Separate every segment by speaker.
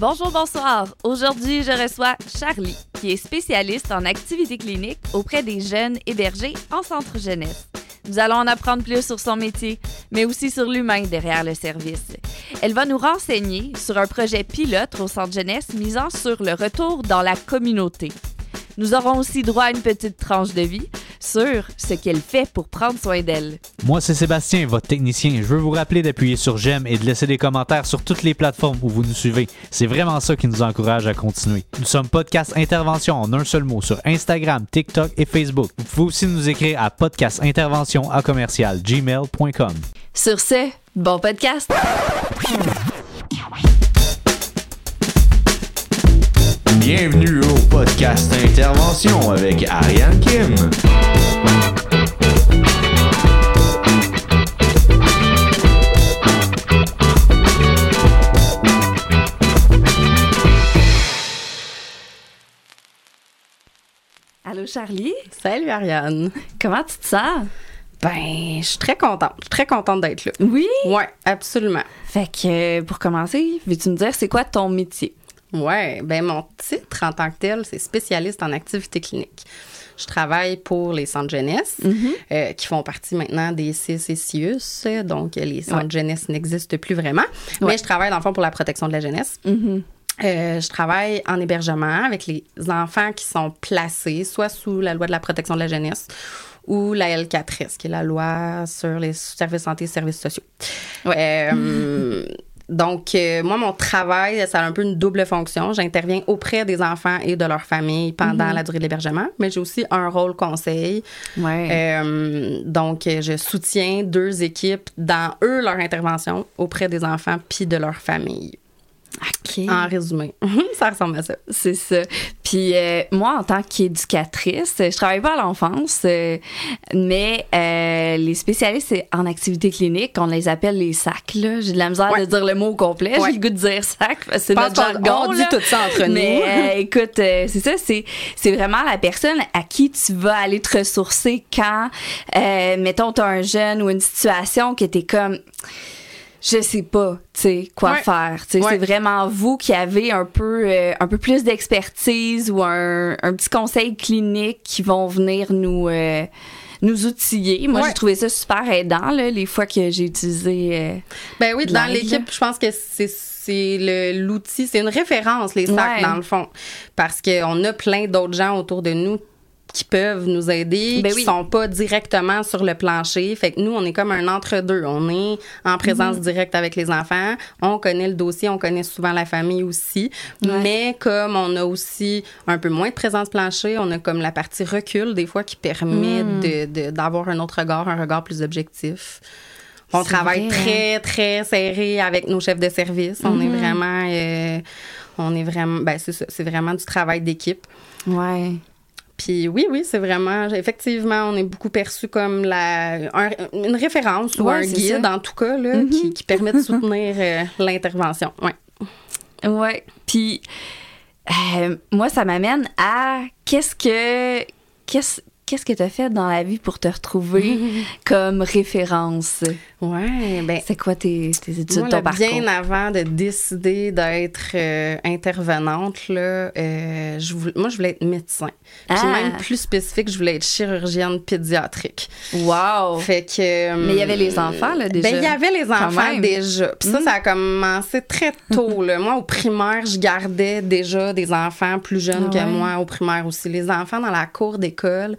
Speaker 1: Bonjour, bonsoir. Aujourd'hui, je reçois Charlie, qui est spécialiste en activité clinique auprès des jeunes hébergés en centre jeunesse. Nous allons en apprendre plus sur son métier, mais aussi sur l'humain derrière le service. Elle va nous renseigner sur un projet pilote au centre jeunesse misant sur le retour dans la communauté. Nous aurons aussi droit à une petite tranche de vie sur ce qu'elle fait pour prendre soin d'elle.
Speaker 2: Moi, c'est Sébastien, votre technicien. Je veux vous rappeler d'appuyer sur j'aime et de laisser des commentaires sur toutes les plateformes où vous nous suivez. C'est vraiment ça qui nous encourage à continuer. Nous sommes podcast intervention en un seul mot sur Instagram, TikTok et Facebook. Vous pouvez aussi nous écrire à podcastintervention à commercial gmail.com.
Speaker 1: Sur ce, bon podcast!
Speaker 3: Bienvenue au podcast Intervention avec Ariane Kim.
Speaker 1: Allô Charlie,
Speaker 4: Salut Ariane.
Speaker 1: comment tu te sens?
Speaker 4: Ben, je suis très contente. Je suis très contente d'être là.
Speaker 1: Oui?
Speaker 4: Ouais, absolument.
Speaker 1: Fait que, euh, pour commencer, veux-tu me dire c'est quoi ton métier?
Speaker 4: Ouais, ben mon titre en tant que tel, c'est spécialiste en activité clinique. Je travaille pour les centres jeunesse, euh, qui font partie maintenant des CCCIUS, donc les centres
Speaker 1: Ouais.
Speaker 4: jeunesse n'existent plus vraiment.
Speaker 1: Ouais.
Speaker 4: Mais je travaille dans le fond pour la protection de la jeunesse. Euh, je travaille en hébergement avec les enfants qui sont placés soit sous la loi de la protection de la jeunesse ou la L4S, qui est la loi sur les services santé et services sociaux. Euh, donc, euh, moi, mon travail, ça a un peu une double fonction. J'interviens auprès des enfants et de leurs familles pendant la durée de l'hébergement, mais j'ai aussi un rôle conseil.
Speaker 1: Ouais.
Speaker 4: Euh, donc, je soutiens deux équipes dans, eux, leur intervention auprès des enfants puis de leurs familles. En résumé, ça ressemble à ça.
Speaker 1: C'est ça. Puis euh, moi, en tant qu'éducatrice, je travaille pas à l'enfance, euh, mais euh, les spécialistes en activité clinique, on les appelle les sacs. J'ai de la misère
Speaker 4: Ouais.
Speaker 1: de dire le mot au complet.
Speaker 4: Ouais.
Speaker 1: J'ai le goût de dire sac. parce que C'est notre jargon.
Speaker 4: on dit tout ça entre nous.
Speaker 1: Mais écoute, c'est ça, c'est, c'est vraiment la personne à qui tu vas aller te ressourcer quand, mettons, tu as un jeune ou une situation que tu es comme je sais pas, tu sais, quoi
Speaker 4: Ouais.
Speaker 1: faire.
Speaker 4: Ouais.
Speaker 1: C'est vraiment vous qui avez un peu, euh, un peu plus d'expertise ou un, un petit conseil clinique qui vont venir nous, euh, nous outiller. Moi,
Speaker 4: Ouais.
Speaker 1: j'ai trouvé ça super aidant, là, les fois que j'ai utilisé. euh,
Speaker 4: Ben oui, dans l'équipe, je pense que c'est c'est l'outil, c'est une référence, les sacs, dans le fond. Parce qu'on a plein d'autres gens autour de nous qui peuvent nous aider,
Speaker 1: Ben
Speaker 4: qui
Speaker 1: oui.
Speaker 4: sont pas directement sur le plancher. Fait que nous, on est comme un entre-deux. On est en présence
Speaker 1: Mhm.
Speaker 4: directe avec les enfants. On connaît le dossier, on connaît souvent la famille aussi.
Speaker 1: Ouais.
Speaker 4: Mais comme on a aussi un peu moins de présence plancher, on a comme la partie recul, des fois, qui permet
Speaker 1: Mhm.
Speaker 4: de- de- d'avoir un autre regard, un regard plus objectif. On travaille
Speaker 1: vrai, hein.
Speaker 4: très, très serré avec nos chefs de service. On
Speaker 1: Mhm.
Speaker 4: est vraiment. euh, on est vraiment. Ben. C'est vraiment du travail d'équipe.
Speaker 1: Ouais.
Speaker 4: Puis oui, oui, c'est vraiment. Effectivement, on est beaucoup perçu comme la, un- une référence ou
Speaker 1: Ouais,
Speaker 4: un guide,
Speaker 1: ça.
Speaker 4: en tout cas, là, qui, qui permet de soutenir euh, l'intervention. Ouais.
Speaker 1: Ouais. Puis, euh, moi, ça m'amène à qu'est-ce que. Qu'est-ce Qu'est-ce que tu as fait dans la vie pour te retrouver comme référence?
Speaker 4: Ouais, ben.
Speaker 1: C'est quoi tes, tes études,
Speaker 4: Moi,
Speaker 1: ton
Speaker 4: là,
Speaker 1: parcours?
Speaker 4: bien avant de décider d'être euh, intervenante, là, euh, je voulais- moi, je voulais être médecin. Puis
Speaker 1: Ah.
Speaker 4: même plus spécifique, je voulais être chirurgienne pédiatrique.
Speaker 1: Wow!
Speaker 4: Fait que.
Speaker 1: Mais il y avait les enfants, là, déjà.
Speaker 4: Ben, il y avait les enfants
Speaker 1: même.
Speaker 4: déjà. Puis ça,
Speaker 1: Mhm.
Speaker 4: ça a commencé très tôt. là. Moi, au primaire, je gardais déjà des enfants plus jeunes
Speaker 1: Ah
Speaker 4: que moi au primaire aussi. Les enfants dans la cour d'école,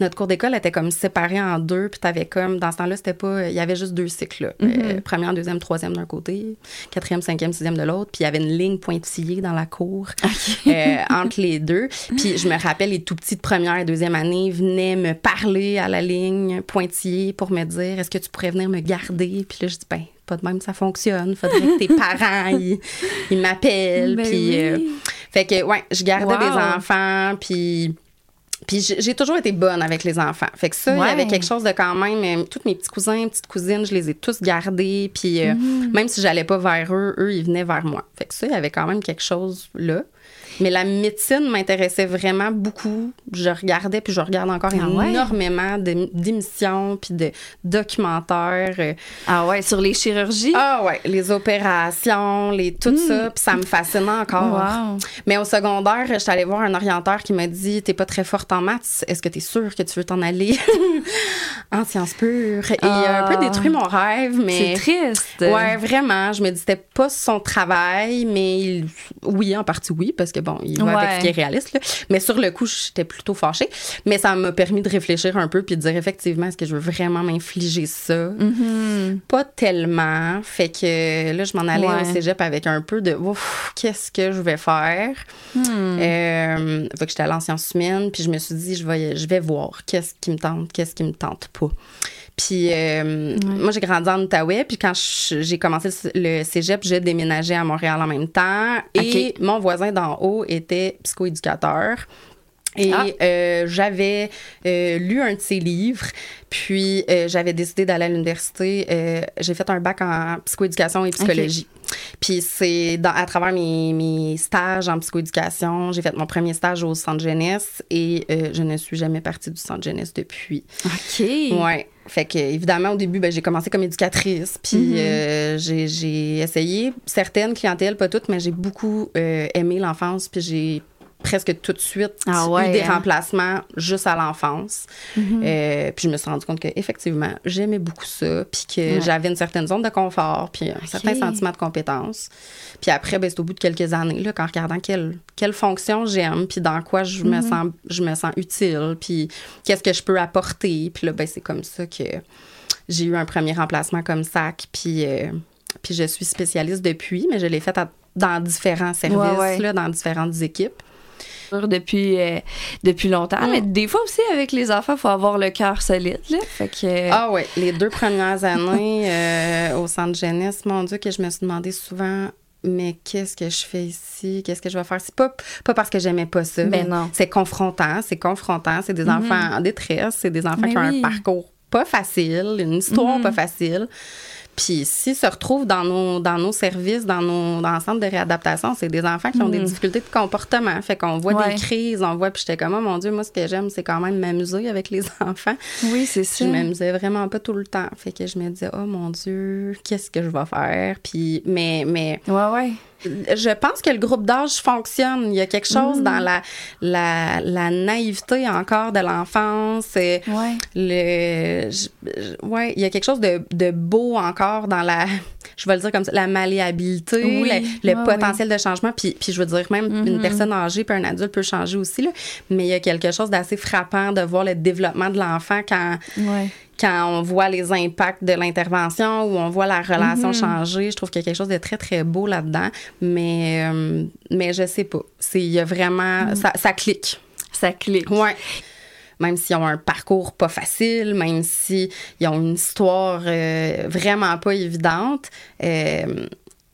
Speaker 4: notre cour d'école était comme séparée en deux. Puis t'avais comme, dans ce temps-là, c'était pas. Il y avait juste deux cycles. là. Euh, première, deuxième, troisième d'un côté, quatrième, cinquième, sixième de l'autre. Puis il y avait une ligne pointillée dans la cour euh, entre les deux. Puis je me rappelle, les tout petits de première et deuxième année venaient me parler à la ligne pointillée pour me dire est-ce que tu pourrais venir me garder? Puis là, je dis ben, pas de même, ça fonctionne. Faudrait que tes parents, ils, ils m'appellent.
Speaker 1: Ben
Speaker 4: puis,
Speaker 1: oui.
Speaker 4: euh, fait que, ouais, je gardais
Speaker 1: Wow.
Speaker 4: des enfants. Puis. Puis j'ai toujours été bonne avec les enfants. Fait que ça, il
Speaker 1: Ouais.
Speaker 4: y avait quelque chose de quand même. euh, tous mes petits cousins, petites cousines, je les ai tous gardés. Puis euh,
Speaker 1: Mm-hmm.
Speaker 4: même si j'allais pas vers eux, eux, ils venaient vers moi. Fait que ça, il y avait quand même quelque chose là. Mais la médecine m'intéressait vraiment beaucoup. Je regardais, puis je regarde encore
Speaker 1: Ah ouais?
Speaker 4: énormément d'émissions, puis de documentaires. euh,
Speaker 1: Ah ouais, sur les chirurgies?
Speaker 4: Ah ouais, les opérations, les tout ça, puis ça me fascine encore.
Speaker 1: Wow.
Speaker 4: Mais au secondaire, je suis allée voir un orienteur qui m'a dit T'es pas très forte en maths, est-ce que tu es sûre que tu veux t'en aller en sciences pures Et il a un peu
Speaker 1: Ah.
Speaker 4: détruit mon rêve, mais.
Speaker 1: C'est triste.
Speaker 4: Ouais, vraiment. Je me dis c'était pas son travail, mais il- oui, en partie oui, parce que bon, il va
Speaker 1: Ouais.
Speaker 4: avec ce qui est réaliste. là. Mais sur le coup, j'étais plutôt fâchée. Mais ça m'a permis de réfléchir un peu puis de dire effectivement, est-ce que je veux vraiment m'infliger ça?
Speaker 1: Mhm.
Speaker 4: Pas tellement. Fait que là, je m'en allais
Speaker 1: Ouais.
Speaker 4: au cégep avec un peu de ouf, qu'est-ce que je vais faire?
Speaker 1: Hmm.
Speaker 4: Euh, fait que j'étais allée en sciences humaines, puis je me suis dit, je vais, je vais voir qu'est-ce qui me tente, qu'est-ce qui me tente pas. Puis euh, moi, j'ai grandi en Outaouais, puis quand j'ai commencé le cégep, j'ai déménagé à Montréal en même temps. Et mon voisin d'en haut était psychoéducateur. Et
Speaker 1: Ah.
Speaker 4: euh, j'avais euh, lu un de ses livres, puis euh, j'avais décidé d'aller à l'université. J'ai fait un bac en psychoéducation et psychologie. Puis c'est à travers mes, mes stages en psychoéducation, j'ai fait mon premier stage au centre jeunesse et je ne suis jamais partie du centre jeunesse depuis.
Speaker 1: OK.
Speaker 4: Ouais. Fait que évidemment au début ben, j'ai commencé comme éducatrice puis
Speaker 1: Mhm.
Speaker 4: euh, j'ai- j'ai essayé certaines clientèles pas toutes mais j'ai beaucoup euh, aimé l'enfance puis j'ai presque tout de suite
Speaker 1: Ah ouais,
Speaker 4: eu des
Speaker 1: hein?
Speaker 4: remplacements juste à l'enfance.
Speaker 1: Mhm.
Speaker 4: Euh, puis je me suis rendu compte que effectivement j'aimais beaucoup ça puis que
Speaker 1: Ouais.
Speaker 4: j'avais une certaine zone de confort puis un certain sentiment de compétence. Puis après ben, c'est au bout de quelques années là qu'en regardant quelle quelle fonction j'aime puis dans quoi je me sens je me sens utile puis qu'est-ce que je peux apporter puis là ben c'est comme ça que j'ai eu un premier remplacement comme SAC puis euh, puis je suis spécialiste depuis mais je l'ai fait à- dans différents services
Speaker 1: ouais.
Speaker 4: là dans différentes équipes.
Speaker 1: Depuis, euh, depuis longtemps.
Speaker 4: Mm.
Speaker 1: Mais des fois aussi, avec les enfants, il faut avoir le cœur solide. Là. Fait que.
Speaker 4: Ah ouais, les deux premières années euh, au centre jeunesse, mon Dieu, que je me suis demandé souvent, mais qu'est-ce que je fais ici? Qu'est-ce que je vais faire? C'est pas, pas parce que j'aimais pas ça.
Speaker 1: Ben
Speaker 4: mais
Speaker 1: non.
Speaker 4: C'est confrontant, c'est confrontant. C'est des enfants en détresse, c'est des enfants
Speaker 1: Ben
Speaker 4: qui ont
Speaker 1: oui.
Speaker 4: un parcours pas facile, une histoire pas facile. Puis s'ils se retrouvent dans nos, dans nos services, dans nos dans le centre de réadaptation, c'est des enfants qui ont des difficultés de comportement. Fait qu'on voit
Speaker 1: Ouais.
Speaker 4: des crises, on voit, puis j'étais comme, oh mon Dieu, moi, ce que j'aime, c'est quand même m'amuser avec les enfants.
Speaker 1: Oui, c'est ça.
Speaker 4: Je m'amusais vraiment pas tout le temps. Fait que je me disais, oh mon Dieu, qu'est-ce que je vais faire? Puis, mais, mais
Speaker 1: Ouais, ouais.
Speaker 4: Je pense que le groupe d'âge fonctionne. Il y a quelque chose
Speaker 1: Mm.
Speaker 4: dans la, la, la naïveté encore de l'enfance.
Speaker 1: Ouais.
Speaker 4: Le, je- je- ouais, il y a quelque chose de, de beau encore dans la, je vais le dire comme ça, la malléabilité,
Speaker 1: Oui,
Speaker 4: le, le
Speaker 1: ouais,
Speaker 4: potentiel de changement. Puis, puis je veux dire, même une
Speaker 1: Mhm.
Speaker 4: personne âgée puis un adulte peut changer aussi. Là, mais il y a quelque chose d'assez frappant de voir le développement de l'enfant quand,
Speaker 1: Ouais.
Speaker 4: quand on voit les impacts de l'intervention ou on voit la relation
Speaker 1: Mhm.
Speaker 4: changer, je trouve qu'il y a quelque chose de très, très beau là-dedans. Mais, euh, mais je sais pas. Il y a vraiment.
Speaker 1: Mhm.
Speaker 4: Ça, ça clique.
Speaker 1: Ça clique.
Speaker 4: Ouais. Même s'ils ont un parcours pas facile, même s'ils ont une histoire euh, vraiment pas évidente, euh,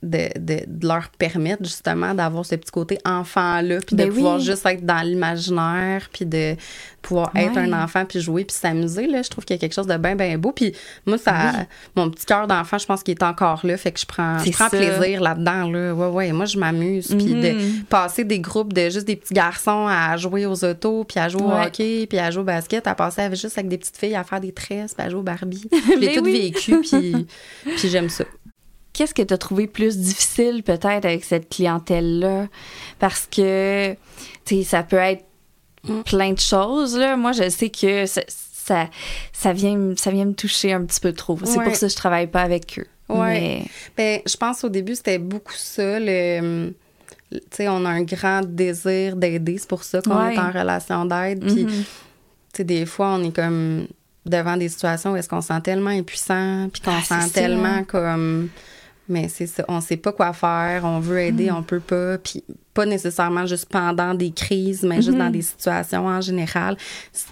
Speaker 4: de, de- de leur permettre justement d'avoir ce petit côté enfant-là, puis de
Speaker 1: Ben oui.
Speaker 4: pouvoir juste être dans l'imaginaire, puis de pouvoir être un enfant, puis jouer, puis s'amuser, là, je trouve qu'il y a quelque chose de bien, bien beau. Puis moi, ça, mon petit cœur d'enfant, je pense qu'il est encore là, fait que je prends, je prends plaisir là-dedans, là. Ouais, ouais, moi, je m'amuse, puis de
Speaker 1: Mhm.
Speaker 4: passer des groupes de juste des petits garçons à jouer aux autos, puis à jouer au hockey, puis à jouer au basket, à passer avec, juste avec des petites filles à faire des tresses, puis à jouer au Barbie. L'ai
Speaker 1: Mais
Speaker 4: tout
Speaker 1: oui.
Speaker 4: vécu, puis, puis j'aime ça.
Speaker 1: Qu'est-ce que tu as trouvé plus difficile peut-être avec cette clientèle-là? Parce que, tu sais, ça peut être plein de choses. Là. Moi, je sais que ça, ça, ça vient, me- ça vient me toucher un petit peu trop. C'est
Speaker 4: Ouais.
Speaker 1: pour ça que je travaille pas avec eux.
Speaker 4: Ouais. Ben, je pense au début, c'était beaucoup ça. Le, tu sais, on a un grand désir d'aider. C'est pour ça qu'on
Speaker 1: Ouais.
Speaker 4: est en relation d'aide.
Speaker 1: Mais,
Speaker 4: Puis, tu sais, des fois, on est comme devant des situations où est-ce qu'on se sent tellement impuissant, puis qu'on
Speaker 1: Ah,
Speaker 4: se sent
Speaker 1: ça.
Speaker 4: tellement comme... Mais c'est ça, on sait pas quoi faire, on veut aider,
Speaker 1: Mm.
Speaker 4: on peut pas, puis pas nécessairement juste pendant des crises, mais juste
Speaker 1: Mm-hmm.
Speaker 4: dans des situations en général.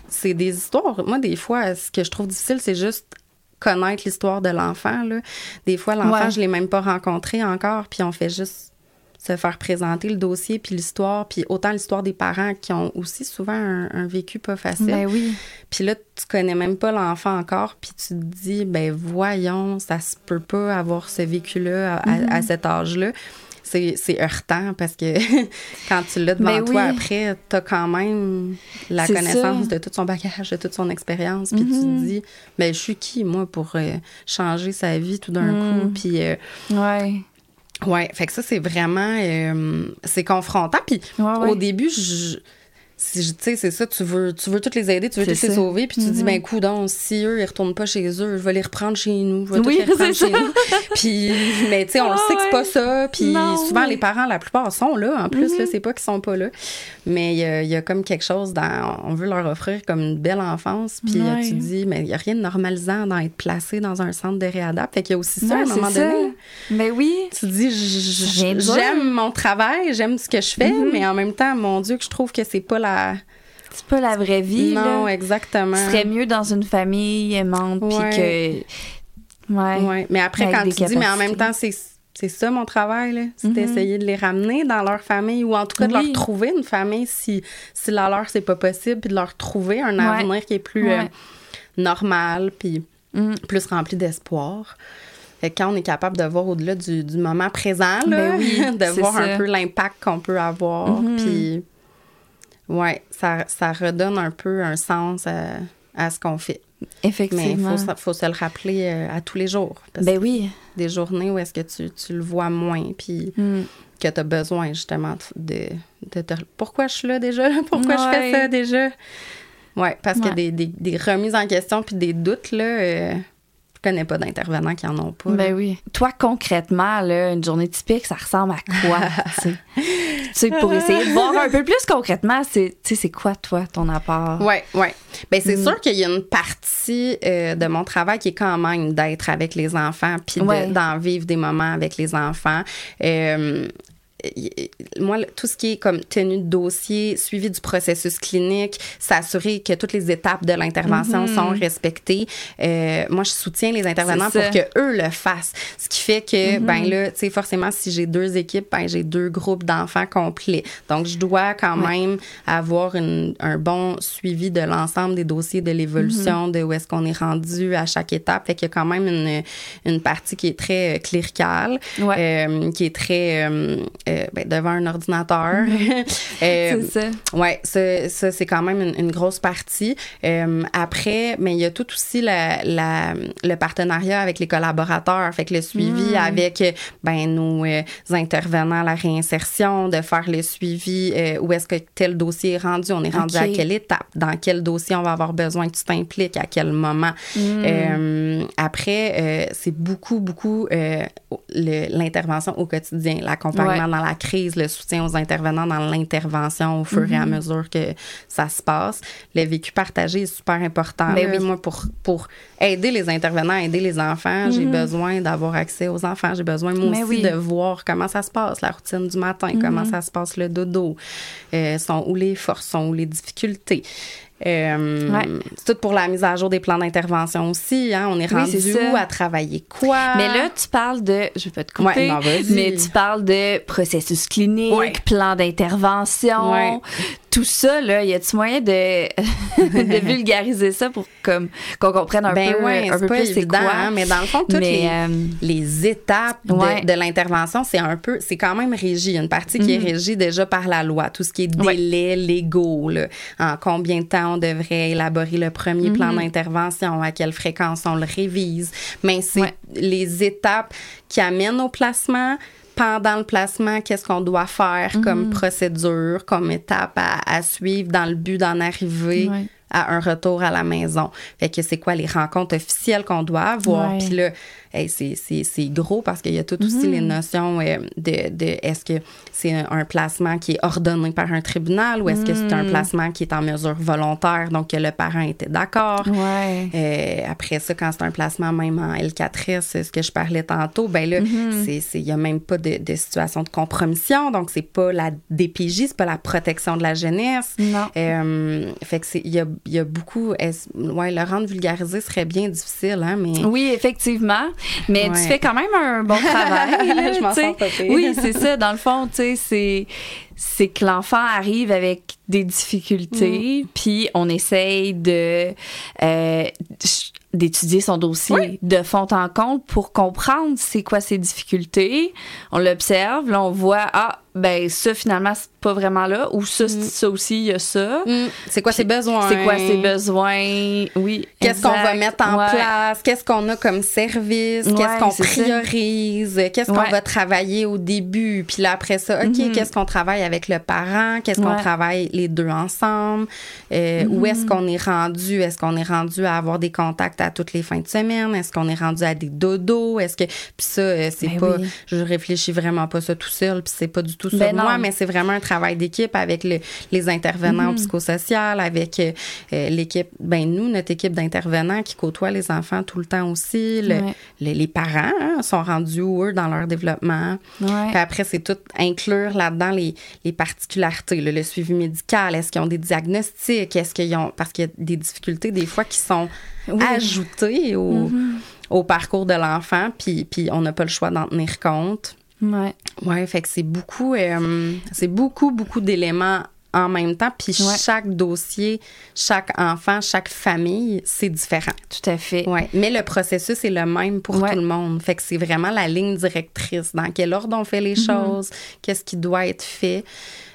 Speaker 4: C'est des histoires. Moi, des fois, ce que je trouve difficile, c'est juste connaître l'histoire de l'enfant. là. Des fois, l'enfant,
Speaker 1: Ouais.
Speaker 4: je l'ai même pas rencontré encore, puis on fait juste se faire présenter le dossier puis l'histoire, puis autant l'histoire des parents qui ont aussi souvent un, un vécu pas facile.
Speaker 1: Ben oui.
Speaker 4: Puis là, tu connais même pas l'enfant encore, puis tu te dis, ben voyons, ça se peut pas avoir ce vécu-là à,
Speaker 1: Mm-hmm.
Speaker 4: à cet âge-là. c'est, heurtant parce que quand tu l'as devant
Speaker 1: Ben
Speaker 4: toi
Speaker 1: oui.
Speaker 4: après, t'as quand même la connaissance
Speaker 1: ça.
Speaker 4: de tout son bagage, de toute son expérience. Puis tu te dis, ben, je suis qui, moi, pour euh, changer sa vie tout d'un
Speaker 1: Mhm.
Speaker 4: coup? Puis, euh,
Speaker 1: Ouais.
Speaker 4: Ouais, fait que ça, c'est vraiment. euh, c'est confrontant. Puis
Speaker 1: Ouais, ouais.
Speaker 4: au début, je. Tu sais, c'est ça, tu veux, tu veux toutes les aider, tu veux toutes les sauver, puis tu dis, ben, coudon, si eux, ils retournent pas chez eux, je vais les reprendre chez nous, je vais
Speaker 1: Oui,
Speaker 4: les reprendre chez
Speaker 1: ça.
Speaker 4: nous. Puis, mais tu sais, on le
Speaker 1: Ah
Speaker 4: sait que c'est pas
Speaker 1: ouais.
Speaker 4: ça, puis
Speaker 1: Non,
Speaker 4: souvent,
Speaker 1: oui.
Speaker 4: les parents, la plupart, sont là, en plus,
Speaker 1: Mhm.
Speaker 4: là, c'est pas qu'ils sont pas là. Mais il y a, il y a comme quelque chose dans, on veut leur offrir comme une belle enfance, puis euh,
Speaker 1: Ouais.
Speaker 4: tu te dis, mais il y a rien de normalisant dans être placé dans un centre de réadap, fait qu'il y a aussi ça, à
Speaker 1: Ouais,
Speaker 4: un moment
Speaker 1: ça.
Speaker 4: donné.
Speaker 1: Mais oui.
Speaker 4: Tu dis, j'aime mon travail, j'aime ce que je fais,
Speaker 1: Mhm.
Speaker 4: mais en même temps, mon Dieu, que je trouve que c'est pas la.
Speaker 1: C'est pas la vraie vie.
Speaker 4: non,
Speaker 1: là.
Speaker 4: exactement.
Speaker 1: Tu serais mieux dans une famille aimante, puis
Speaker 4: Ouais.
Speaker 1: que. Ouais.
Speaker 4: Ouais. Mais après, quand tu dis, mais en même temps, c'est. C'est ça mon travail, là. C'est
Speaker 1: Mhm.
Speaker 4: d'essayer de les ramener dans leur famille ou en tout cas de
Speaker 1: Oui.
Speaker 4: leur trouver une famille si, si la leur, c'est pas possible, puis de leur trouver un
Speaker 1: Ouais.
Speaker 4: avenir qui est plus euh, normal, puis
Speaker 1: Mm.
Speaker 4: plus rempli d'espoir. Quand on est capable de voir au-delà du, du moment présent, là,
Speaker 1: Ben oui,
Speaker 4: de voir
Speaker 1: ça.
Speaker 4: un peu l'impact qu'on peut avoir,
Speaker 1: Mhm.
Speaker 4: puis ouais, ça, ça redonne un peu un sens à, à ce qu'on fait. Mais il
Speaker 1: Effectivement.
Speaker 4: faut, se- faut se le rappeler euh, à tous les jours. Parce
Speaker 1: Ben oui.
Speaker 4: que des journées où est-ce que tu, tu le vois moins, puis
Speaker 1: Mm.
Speaker 4: que tu as besoin justement de, de te... Pourquoi je suis là déjà? Pourquoi je fais ça déjà? Ouais, parce que des, des remises en question puis des doutes, là, euh, je connais pas d'intervenants qui en ont pas. là.
Speaker 1: Ben oui. Toi, concrètement, là, une journée typique, ça ressemble à quoi? tu pour essayer de voir un peu plus concrètement, c'est quoi, toi, ton apport?
Speaker 4: Oui, oui. Ben, c'est
Speaker 1: Mm.
Speaker 4: sûr qu'il y a une partie euh, de mon travail qui est quand même d'être avec les enfants puis
Speaker 1: Ouais.
Speaker 4: d'en vivre des moments avec les enfants. Euh, moi, tout ce qui est comme tenue de dossier, suivi du processus clinique, s'assurer que toutes les étapes de l'intervention
Speaker 1: Mhm.
Speaker 4: sont respectées. Euh, moi, je soutiens les intervenants pour que eux le fassent. Ce qui fait que,
Speaker 1: Mhm.
Speaker 4: ben là, tu sais, forcément, si j'ai deux équipes, ben j'ai deux groupes d'enfants complets. Donc, je dois quand
Speaker 1: Ouais.
Speaker 4: même avoir une- un bon suivi de l'ensemble des dossiers de l'évolution, de où est-ce qu'on est rendu à chaque étape. Fait qu'il y a quand même une, une partie qui est très euh, cléricale,
Speaker 1: Ouais.
Speaker 4: euh, qui est très euh, euh, ben, devant un ordinateur. Euh,
Speaker 1: c'est ça.
Speaker 4: Ouais, ça, ça, c'est quand même une, une grosse partie. Euh, après, mais il y a tout aussi la, la- le partenariat avec les collaborateurs, fait que le suivi
Speaker 1: Mm.
Speaker 4: avec ben nos intervenants la réinsertion, de faire le suivi où est-ce que tel dossier est rendu, on est rendu à quelle étape, dans quel dossier on va avoir besoin que tu t'impliques, à quel moment. Euh, après, c'est beaucoup, beaucoup l'intervention au quotidien, l'accompagnement
Speaker 1: Ouais.
Speaker 4: Dans la crise, le soutien aux intervenants dans l'intervention au fur et à
Speaker 1: Mhm.
Speaker 4: mesure que ça se passe. Le vécu partagé est super important.
Speaker 1: Ben
Speaker 4: là.
Speaker 1: oui.
Speaker 4: Moi, pour, pour aider les intervenants, aider les enfants, j'ai
Speaker 1: Mhm.
Speaker 4: besoin d'avoir accès aux enfants. J'ai besoin, moi
Speaker 1: Mais
Speaker 4: aussi,
Speaker 1: oui.
Speaker 4: de voir comment ça se passe, la routine du matin,
Speaker 1: Mhm.
Speaker 4: comment ça se passe le dodo, euh, sont où les forces, sont où les difficultés? Euh,
Speaker 1: Ouais.
Speaker 4: C'est tout pour la mise à jour des plans d'intervention aussi. Hein? On est
Speaker 1: Oui,
Speaker 4: rendu où à travailler quoi?
Speaker 1: Mais là, tu parles de. Je vais pas te couper.
Speaker 4: Ouais, non, vas-y.
Speaker 1: mais tu parles de processus clinique,
Speaker 4: Ouais.
Speaker 1: plan d'intervention. Tout ça, là, y a-tu moyen de, de vulgariser ça pour comme, qu'on comprenne un
Speaker 4: ben
Speaker 1: peu, un peu plus c'est quoi?
Speaker 4: hein, mais dans le fond, toutes
Speaker 1: Mais,
Speaker 4: les,
Speaker 1: euh,
Speaker 4: les étapes de, l'intervention, c'est un peu, c'est quand même régi. Il y a une partie qui est
Speaker 1: Mhm.
Speaker 4: régie déjà par la loi, tout ce qui est délais légaux, en combien de temps on devrait élaborer le premier plan
Speaker 1: Mhm.
Speaker 4: d'intervention, à quelle fréquence on le révise. Mais c'est
Speaker 1: Ouais.
Speaker 4: les étapes qui amènent au placement. Pendant le placement, qu'est-ce qu'on doit faire
Speaker 1: Mhm.
Speaker 4: comme procédure, comme étape à, à suivre dans le but d'en arriver
Speaker 1: Ouais.
Speaker 4: à un retour à la maison? Fait que c'est quoi les rencontres officielles qu'on doit avoir? Puis là, hey, c'est, gros parce qu'il y a tout aussi
Speaker 1: Mhm.
Speaker 4: les notions euh, de, de est-ce que c'est un, un placement qui est ordonné par un tribunal ou est-ce que c'est un
Speaker 1: Mhm.
Speaker 4: placement qui est en mesure volontaire, donc que le parent était d'accord.
Speaker 1: Ouais.
Speaker 4: Euh, après ça, quand c'est un placement même en L4S, c'est ce que je parlais tantôt, ben là,
Speaker 1: Mhm.
Speaker 4: il n'y a même pas de, de situation de compromission, donc c'est pas la DPJ, c'est pas la protection de la jeunesse.
Speaker 1: Non.
Speaker 4: Euh, fait que c'est il y a, y a beaucoup ouais le rendre vulgarisé serait bien difficile hein mais
Speaker 1: Oui, effectivement. Mais
Speaker 4: Ouais.
Speaker 1: tu fais quand même un bon travail. là,
Speaker 4: Je m'en pas pire.
Speaker 1: Oui, c'est ça. Dans le fond, tu sais, c'est. C'est que l'enfant arrive avec des difficultés,
Speaker 4: Mm.
Speaker 1: puis on essaye de euh, d'étudier son dossier de fond en comble pour comprendre c'est quoi ses difficultés. On l'observe, là on voit ah ben ça finalement c'est pas vraiment là ou ça
Speaker 4: Mm.
Speaker 1: ça aussi il y a ça.
Speaker 4: Mm. C'est quoi ses besoins?
Speaker 1: C'est quoi ses besoins? Oui.
Speaker 4: Qu'est-ce qu'on va mettre en
Speaker 1: Ouais.
Speaker 4: place? Qu'est-ce qu'on a comme service?
Speaker 1: Ouais,
Speaker 4: Qu'est-ce qu'on priorise? Qu'est-ce qu'on
Speaker 1: Ouais.
Speaker 4: va travailler au début? Puis là, après ça, OK,
Speaker 1: Mhm.
Speaker 4: qu'est-ce qu'on travaille avec le parent? Qu'est-ce qu'on
Speaker 1: Ouais.
Speaker 4: travaille les deux ensemble? Euh, Où est-ce qu'on est rendu? Est-ce qu'on est rendu à avoir des contacts à toutes les fins de semaine? Est-ce qu'on est rendu à des dodos? Est-ce que... Puis ça, euh, c'est
Speaker 1: Ben
Speaker 4: pas...
Speaker 1: oui.
Speaker 4: Je réfléchis vraiment pas ça tout seul, puis c'est pas du tout sur
Speaker 1: Ben
Speaker 4: moi, mais c'est vraiment un travail d'équipe avec le- les intervenants au
Speaker 1: Mhm.
Speaker 4: psychosocial, avec euh, l'équipe, ben nous, notre équipe d'intervenants qui côtoie les enfants tout le temps aussi. Le-
Speaker 1: Ouais.
Speaker 4: le- les parents hein, sont rendus où, eux, dans leur développement.
Speaker 1: Ouais.
Speaker 4: Puis après, c'est tout inclure là-dedans les, les particularités, là, le suivi médical. Est-ce qu'ils ont des diagnostics? Est-ce qu'ils ont. Parce qu'il y a des difficultés, des fois, qui sont
Speaker 1: Oui.
Speaker 4: ajoutées au, au parcours de l'enfant, puis, puis on n'a pas le choix d'en tenir compte.
Speaker 1: Ouais.
Speaker 4: Ouais, fait que c'est beaucoup, euh, c'est beaucoup, beaucoup d'éléments en même temps. Puis
Speaker 1: Ouais.
Speaker 4: chaque dossier, chaque enfant, chaque famille, c'est différent.
Speaker 1: Tout à fait.
Speaker 4: Ouais. Mais le processus est le même pour
Speaker 1: Ouais.
Speaker 4: tout le monde. Fait que c'est vraiment la ligne directrice. Dans quel ordre on fait les
Speaker 1: Mm-hmm.
Speaker 4: choses, qu'est-ce qui doit être fait?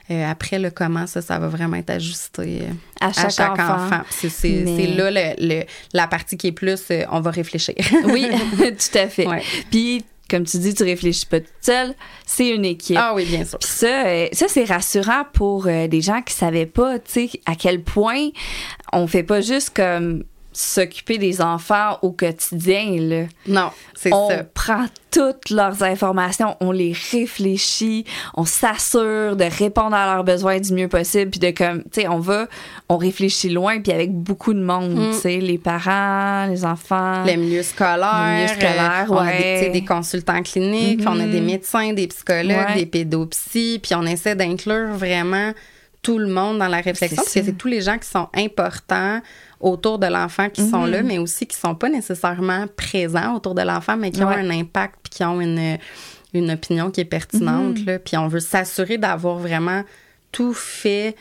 Speaker 4: Euh, après, le comment, ça, ça va vraiment être ajusté euh,
Speaker 1: À chaque enfant.
Speaker 4: C'est, c'est-
Speaker 1: Mais-
Speaker 4: c'est là le- le- la partie qui est plus, euh, on va réfléchir.
Speaker 1: Oui, tout à fait. Puis, comme tu dis, tu réfléchis pas toute seule. C'est une équipe.
Speaker 4: ah oui, bien sûr.
Speaker 1: Puis ça, euh, ça c'est rassurant pour euh, des gens qui savaient pas, tu sais, à quel point on fait pas juste comme s'occuper des enfants au quotidien, là.
Speaker 4: Non, c'est
Speaker 1: On
Speaker 4: ça.
Speaker 1: prend toutes leurs informations, on les réfléchit, on s'assure de répondre à leurs besoins du mieux possible, puis de comme, tu sais, on va, on réfléchit loin, puis avec beaucoup de monde,
Speaker 4: Mm.
Speaker 1: tu sais, les parents, les enfants.
Speaker 4: Le milieu scolaire.
Speaker 1: Le milieu scolaire,
Speaker 4: euh, on a des,
Speaker 1: ouais.
Speaker 4: sais, des consultants cliniques,
Speaker 1: Mhm.
Speaker 4: on a des médecins, des psychologues,
Speaker 1: Ouais.
Speaker 4: des pédopsies, puis on essaie d'inclure vraiment tout le monde dans la réflexion, parce que c'est tous les gens qui sont importants autour de l'enfant qui sont
Speaker 1: Mhm.
Speaker 4: là, mais aussi qui sont pas nécessairement présents autour de l'enfant, mais qui ont un impact, puis qui ont une, une opinion qui est pertinente.
Speaker 1: Mhm.
Speaker 4: là. Puis on veut s'assurer d'avoir vraiment tout fait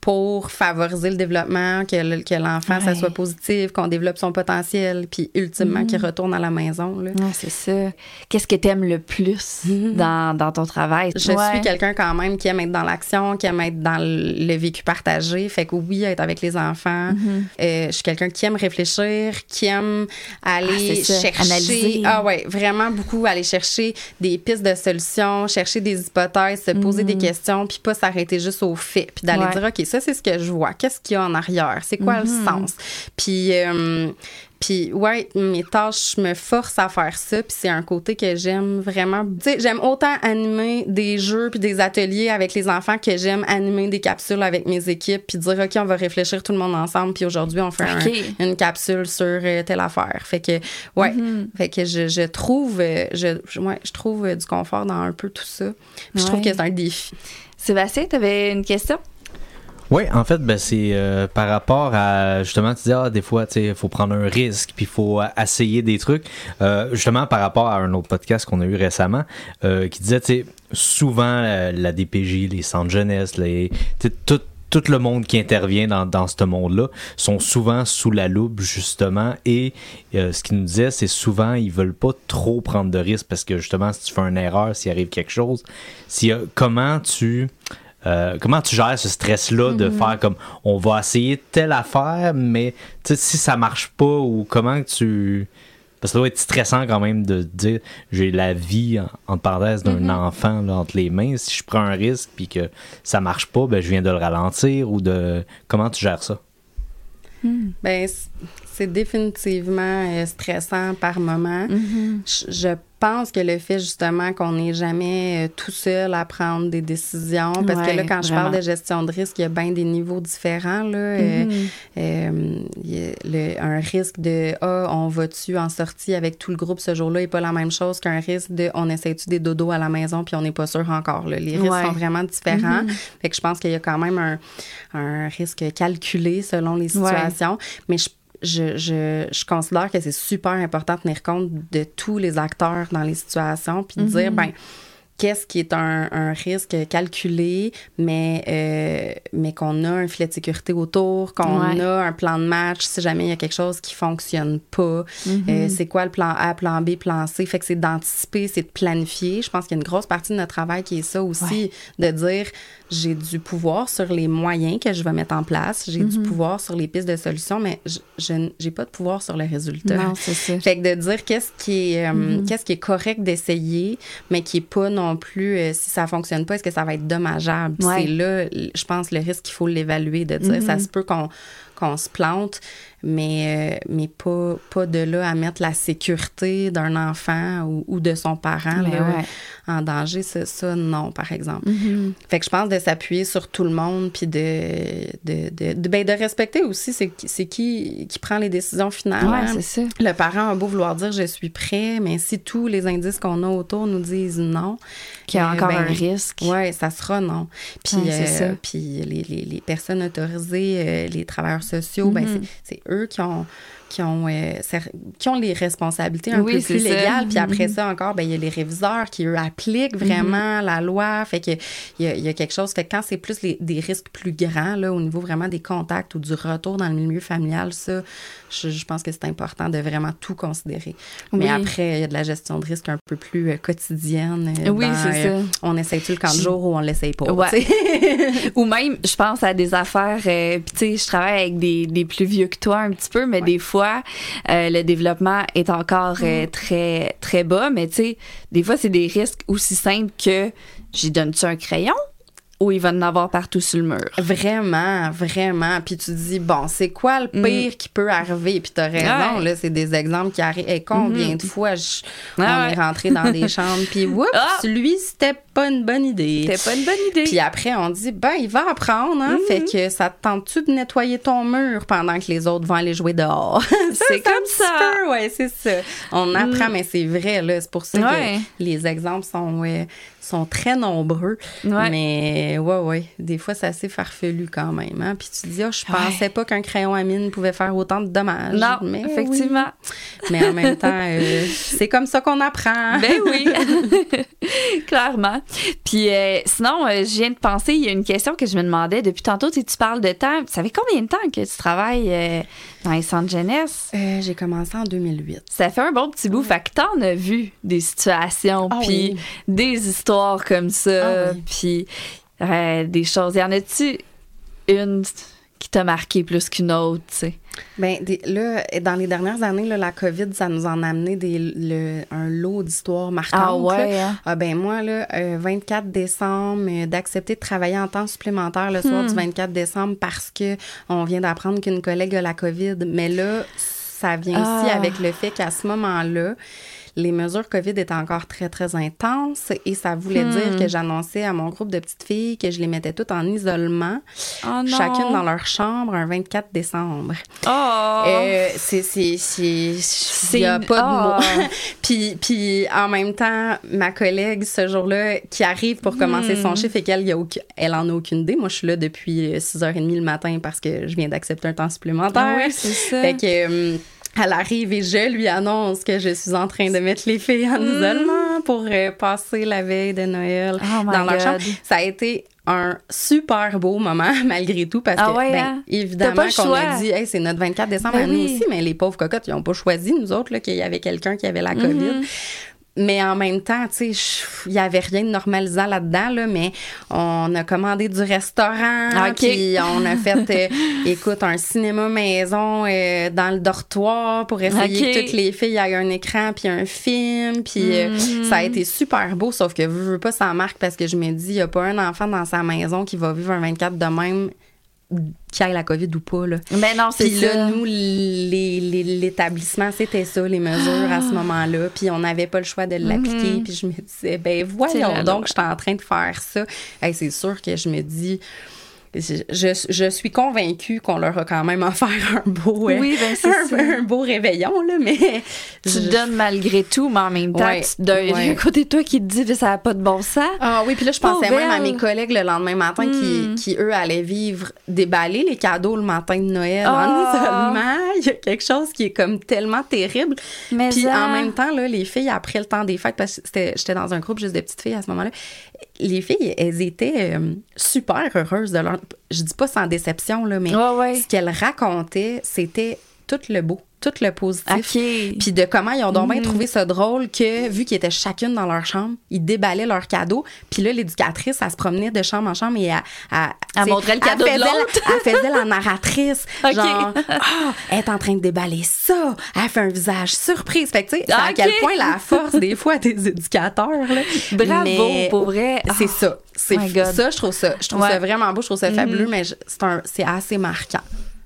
Speaker 4: pour favoriser le développement, que, que l'enfant, ça soit positif, qu'on développe son potentiel, puis ultimement qu'il retourne à la maison. là.
Speaker 1: Ouais, c'est ça. Qu'est-ce que t'aimes le plus dans, dans ton travail?
Speaker 4: Je
Speaker 1: Ouais.
Speaker 4: suis quelqu'un quand même qui aime être dans l'action, qui aime être dans le le vécu partagé. Fait que oui, être avec les enfants.
Speaker 1: Mm-hmm.
Speaker 4: Euh, je suis quelqu'un qui aime réfléchir, qui aime aller
Speaker 1: Ah,
Speaker 4: chercher.
Speaker 1: analyser.
Speaker 4: Ah ouais, vraiment beaucoup aller chercher des pistes de solutions, chercher des hypothèses, se poser des questions, puis pas s'arrêter juste aux faits, puis d'aller
Speaker 1: Mm-hmm.
Speaker 4: Dire ok, ça c'est ce que je vois, qu'est-ce qu'il y a en arrière, c'est quoi le sens? Puis euh, puis ouais, mes tâches, je me force à faire ça, puis c'est un côté que j'aime vraiment. Tu sais, j'aime autant animer des jeux puis des ateliers avec les enfants que j'aime animer des capsules avec mes équipes puis dire OK, on va réfléchir tout le monde ensemble puis aujourd'hui on fait un- une capsule sur euh, telle affaire. Fait que ouais, fait que je, je trouve euh, je je- ouais, je trouve euh, du confort dans un peu tout ça. Puis je trouve que c'est un défi.
Speaker 1: Sébastien, t'avais une question?
Speaker 2: Oui, en fait, ben, c'est euh, par rapport à justement, tu dis, ah, des fois, il faut prendre un risque, puis il faut euh, essayer des trucs. Euh, justement, par rapport à un autre podcast qu'on a eu récemment, euh, qui disait, tu souvent, euh, la DPJ, les centres jeunesse, les, tout, tout le monde qui intervient dans, dans ce monde-là sont souvent sous la loupe, justement, et euh, ce qu'il nous disait, c'est souvent, ils veulent pas trop prendre de risques parce que, justement, si tu fais une erreur, s'il arrive quelque chose, y a- comment tu... Euh, comment tu gères ce stress-là de faire comme on va essayer telle affaire, mais si ça marche pas ou comment que tu. Parce que ça doit être stressant quand même de dire j'ai la vie en, entre parenthèses d'un enfant là, entre les mains. Si je prends un risque puis que ça marche pas, ben je viens de le ralentir ou de. Comment tu gères ça?
Speaker 4: Ben, c- c'est définitivement euh, stressant par moment. Je, je pense que le fait justement qu'on n'est jamais euh, tout seul à prendre des décisions, parce que là, quand je
Speaker 1: vraiment.
Speaker 4: parle de gestion de risque, il y a bien des niveaux différents. Là. Euh, euh, il y a le- un risque de Ah, on va-tu en sortie avec tout le groupe ce jour-là n'est pas la même chose qu'un risque de on essaie-tu des dodos à la maison puis on n'est pas sûr encore. là. Les risques
Speaker 1: Ouais.
Speaker 4: sont vraiment différents. Fait que je pense qu'il y a quand même un, un risque calculé selon les
Speaker 1: Ouais.
Speaker 4: situations. Mais je, je, je, je considère que c'est super important de tenir compte de tous les acteurs dans les situations puis de dire, ben qu'est-ce qui est un, un risque calculé, mais, euh, mais qu'on a un filet de sécurité autour, qu'on
Speaker 1: Ouais.
Speaker 4: a un plan de match si jamais il y a quelque chose qui fonctionne pas.
Speaker 1: Mhm.
Speaker 4: Euh, c'est quoi le plan A, plan B, plan C? Fait que c'est d'anticiper, c'est de planifier. Je pense qu'il y a une grosse partie de notre travail qui est ça aussi, de dire j'ai du pouvoir sur les moyens que je vais mettre en place, j'ai
Speaker 1: Mhm.
Speaker 4: du pouvoir sur les pistes de solutions, mais je- je n- j'ai pas de pouvoir sur le résultat.
Speaker 1: Non, c'est ça.
Speaker 4: Fait que de dire qu'est-ce qui est euh,
Speaker 1: Mhm.
Speaker 4: qu'est-ce qui est correct d'essayer, mais qui est pas non plus euh, si ça fonctionne pas, est-ce que ça va être dommageable?
Speaker 1: Ouais.
Speaker 4: C'est là, je pense le risque qu'il faut l'évaluer, de dire
Speaker 1: Mhm.
Speaker 4: ça se peut qu'on qu'on se plante, mais euh, mais pas pas de là à mettre la sécurité d'un enfant ou, ou de son parent là,
Speaker 1: ouais.
Speaker 4: en danger, ça, ça non par exemple.
Speaker 1: Mhm.
Speaker 4: Fait que je pense de s'appuyer sur tout le monde, puis de, de, de, de, ben, de respecter aussi c'est qui, c'est qui qui prend les décisions finales.
Speaker 1: Ouais,
Speaker 4: hein.
Speaker 1: ça.
Speaker 4: Le parent a beau vouloir dire je suis prêt, mais si tous les indices qu'on a autour nous disent non,
Speaker 1: Qu'il y a
Speaker 4: euh,
Speaker 1: encore
Speaker 4: ben,
Speaker 1: un risque.
Speaker 4: Ouais, ça sera non. Puis,
Speaker 1: Ouais,
Speaker 4: euh, puis les, les, les personnes autorisées, euh, les travailleurs sociaux, ben
Speaker 1: Mhm.
Speaker 4: c'est c'est eux qui ont qui ont, euh, qui ont les responsabilités un
Speaker 1: Oui,
Speaker 4: peu plus légales. Puis après
Speaker 1: Mhm.
Speaker 4: ça encore, ben il y a les réviseurs qui, eux, appliquent vraiment la loi. Fait que il y a, il y a quelque chose. Fait que quand c'est plus les- des risques plus grands, là, au niveau vraiment des contacts ou du retour dans le milieu familial, ça, je, je pense que c'est important de vraiment tout considérer.
Speaker 1: Oui.
Speaker 4: Mais après, il y a de la gestion de risque un peu plus euh, quotidienne. euh,
Speaker 1: Oui, c'est
Speaker 4: euh,
Speaker 1: ça.
Speaker 4: on essaye-tu le camp de jour ou on l'essaye pas?
Speaker 1: Ouais. Ou même, je pense à des affaires, puis tu sais, je travaille avec des, des plus vieux que toi un petit peu, mais des fois, euh, le développement est encore euh,
Speaker 4: Mm.
Speaker 1: très, très bas, mais tu sais, des fois, c'est des risques aussi simples que j'y donne-tu un crayon? Ou il va en avoir partout sur le mur?
Speaker 4: Vraiment, vraiment. Puis tu te dis, bon, c'est quoi le pire qui peut arriver? Puis t'as raison,
Speaker 1: Mm. Ouais.
Speaker 4: là, c'est des exemples qui arrivent. Et combien de fois je- on
Speaker 1: ouais.
Speaker 4: est rentré dans des chambres, puis oups,
Speaker 1: Ah!
Speaker 4: lui, c'était pas une bonne idée.
Speaker 1: C'était pas une bonne idée.
Speaker 4: Puis après, on dit, ben, il va apprendre, hein? Fait que ça te tente-tu de nettoyer ton mur pendant que les autres vont aller jouer dehors?
Speaker 1: c'est comme ça.
Speaker 4: Ouais, c'est ça. On apprend, mais c'est vrai, là. C'est pour ça que les exemples sont, sont très nombreux.
Speaker 1: Ouais.
Speaker 4: Mais, ouais, ouais. Des fois, c'est assez farfelu quand même. Hein? Puis tu te dis, oh, je
Speaker 1: Ouais.
Speaker 4: pensais pas qu'un crayon à mine pouvait faire autant de dommages.
Speaker 1: Non,
Speaker 4: mais
Speaker 1: effectivement.
Speaker 4: oui. Mais en même temps, euh, c'est comme ça qu'on apprend.
Speaker 1: Ben oui, clairement. Puis euh, sinon, euh, je viens de penser, il y a une question que je me demandais depuis tantôt. Tu sais, tu parles de temps. Ça fait combien de temps que tu travailles dans les centres jeunesse?
Speaker 4: J'ai commencé en 2008.
Speaker 1: Ça fait un bon petit bout. Fait que t'en as vu des situations,
Speaker 4: Ah
Speaker 1: puis
Speaker 4: oui.
Speaker 1: des histoires comme ça,
Speaker 4: Ah oui.
Speaker 1: puis euh, des choses. Y en a-tu une qui t'a marqué plus qu'une autre, tu sais?
Speaker 4: Des- là, dans les dernières années, là, la COVID, ça nous en a amené des, le- un lot d'histoires marquantes.
Speaker 1: Ah ouais, hein?
Speaker 4: Ah ben moi, là, euh, 24 décembre, euh, d'accepter de travailler en temps supplémentaire le soir
Speaker 1: Hmm.
Speaker 4: du 24 décembre parce que on vient d'apprendre qu'une collègue a la COVID. Mais là, ça vient aussi
Speaker 1: Ah.
Speaker 4: avec le fait qu'à ce moment-là, les mesures COVID étaient encore très, très intenses et ça voulait
Speaker 1: Hmm.
Speaker 4: dire que j'annonçais à mon groupe de petites filles que je les mettais toutes en isolement,
Speaker 1: Oh
Speaker 4: chacune dans leur chambre, un 24 décembre.
Speaker 1: Oh!
Speaker 4: Euh, c'est il y a pas de mots. puis puis en même temps ma collègue ce jour-là qui arrive pour commencer
Speaker 1: Hmm.
Speaker 4: son chiffre et qu'elle elle en a aucune idée. Moi je suis là depuis 6h30 le matin parce que je viens d'accepter un temps supplémentaire.
Speaker 1: Ah oui, c'est ça.
Speaker 4: Fait que hum, elle arrive et je lui annonce que je suis en train de mettre les filles en
Speaker 1: Hmm.
Speaker 4: isolement pour euh, passer la veille de Noël
Speaker 1: Oh
Speaker 4: dans leur
Speaker 1: God.
Speaker 4: chambre. Ça a été un super beau moment malgré tout parce
Speaker 1: Ah
Speaker 4: que
Speaker 1: ouais,
Speaker 4: ben,
Speaker 1: hein?
Speaker 4: Évidemment qu'on a dit hey, c'est notre 24 décembre
Speaker 1: Ben
Speaker 4: à nous
Speaker 1: oui.
Speaker 4: aussi mais les pauvres cocottes ils n'ont pas choisi nous autres là, qu'il y avait quelqu'un qui avait la
Speaker 1: Mm-hmm.
Speaker 4: COVID mais en même temps, tu sais, il y avait rien de normalisant là-dedans, là, mais on a commandé du restaurant,
Speaker 1: Ah, ok.
Speaker 4: puis on a fait, euh, écoute, un cinéma maison euh, dans le dortoir pour essayer que toutes les filles aient un écran puis un film, puis euh,
Speaker 1: Mhm.
Speaker 4: ça a été super beau, sauf que je veux pas ça marque parce que je me dis, il y a pas un enfant dans sa maison qui va vivre un 24 de même qui ait la COVID ou pas, là.
Speaker 1: Ben non, c'est
Speaker 4: Puis là,
Speaker 1: ça.
Speaker 4: nous, l'établissement, c'était ça, les mesures à ce moment-là. Puis on n'avait pas le choix de l'appliquer.
Speaker 1: Mhm.
Speaker 4: Puis je me disais, ben voyons donc,
Speaker 1: loi.
Speaker 4: j'étais en train de faire ça. Hey, c'est sûr que je me dis, je, je- suis convaincue qu'on leur a quand même offert un beau, euh,
Speaker 1: Oui, ben
Speaker 4: un, beau réveillon, là, mais...
Speaker 1: Tu
Speaker 4: je-
Speaker 1: te donnes malgré tout, mais en même temps,
Speaker 4: Ouais,
Speaker 1: tu te
Speaker 4: ouais.
Speaker 1: côté de toi qui te dit que ça n'a pas de bon sens.
Speaker 4: Ah oui, puis là, je pensais même à mes collègues le lendemain matin
Speaker 1: Hmm.
Speaker 4: qui, qui, eux, allaient vivre, déballer les cadeaux le matin de Noël en
Speaker 1: Ah.
Speaker 4: isolement. il y a quelque chose qui est comme tellement terrible.
Speaker 1: Mais
Speaker 4: Puis
Speaker 1: ça-
Speaker 4: en même temps, là, les filles, après le temps des fêtes, parce que j'étais dans un groupe juste de petites filles à ce moment-là, les filles, elles étaient euh, super heureuses de leur. Je dis pas sans déception, là, mais
Speaker 1: ouais.
Speaker 4: ce qu'elles racontaient, c'était tout le beau, tout le positif.
Speaker 1: OK.
Speaker 4: Puis de comment ils ont donc bien
Speaker 1: Mhm.
Speaker 4: trouvé ça drôle que, vu qu'ils étaient chacune dans leur chambre, ils déballaient leurs cadeaux. Puis là, l'éducatrice, elle se promenait de chambre en chambre et elle... Elle,
Speaker 1: Elle montrait le cadeau de
Speaker 4: faisait la-
Speaker 1: l'autre.
Speaker 4: Elle faisait la narratrice.
Speaker 1: OK.
Speaker 4: Genre, ah, elle est en train de déballer ça. Elle fait un visage surprise. Fait que, tu sais, c'est à
Speaker 1: OK.
Speaker 4: quel point la force, des fois, des éducateurs. Là.
Speaker 1: Bravo,
Speaker 4: Mais
Speaker 1: pour vrai.
Speaker 4: C'est
Speaker 1: Ah.
Speaker 4: ça. C'est ça, je trouve ça. Je trouve
Speaker 1: Ouais.
Speaker 4: ça vraiment beau. Je trouve ça fabuleux, mais je- c'est un- c'est assez marquant.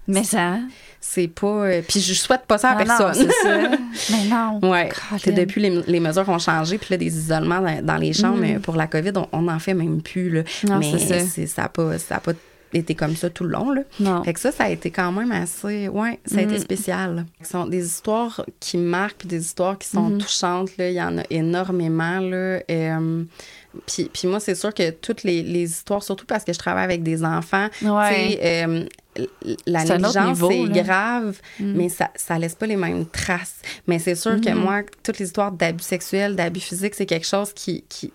Speaker 1: Mais ça.
Speaker 4: C'est pas. euh, puis je souhaite pas ça à
Speaker 1: Non,
Speaker 4: personne.
Speaker 1: ça. Mais non.
Speaker 4: Ouais. Depuis les, les mesures ont changé, puis là, des isolements dans, dans les chambres euh, pour la COVID, on- n'en fait même plus. Là.
Speaker 1: Mm. Non,
Speaker 4: Mais
Speaker 1: c'est ça.
Speaker 4: n'a pas, ça a pas été comme ça tout le long. Là.
Speaker 1: Non.
Speaker 4: Fait que ça, ça a été quand même assez. Ouais, ça a été
Speaker 1: Mm.
Speaker 4: spécial. Ce sont des histoires qui marquent, puis des histoires qui sont
Speaker 1: Mm-hmm.
Speaker 4: touchantes. Là. Il y en a énormément. Là. Euh, puis, puis moi, c'est sûr que toutes les, les histoires, surtout parce que je travaille avec des enfants,
Speaker 1: Ouais.
Speaker 4: euh, la négligence, c'est grave,
Speaker 1: Mm.
Speaker 4: mais ça, ça laisse pas les mêmes traces. Mais c'est sûr que
Speaker 1: Mm-hmm.
Speaker 4: moi, toutes les histoires d'abus sexuels, d'abus physiques, c'est quelque chose qui, qui,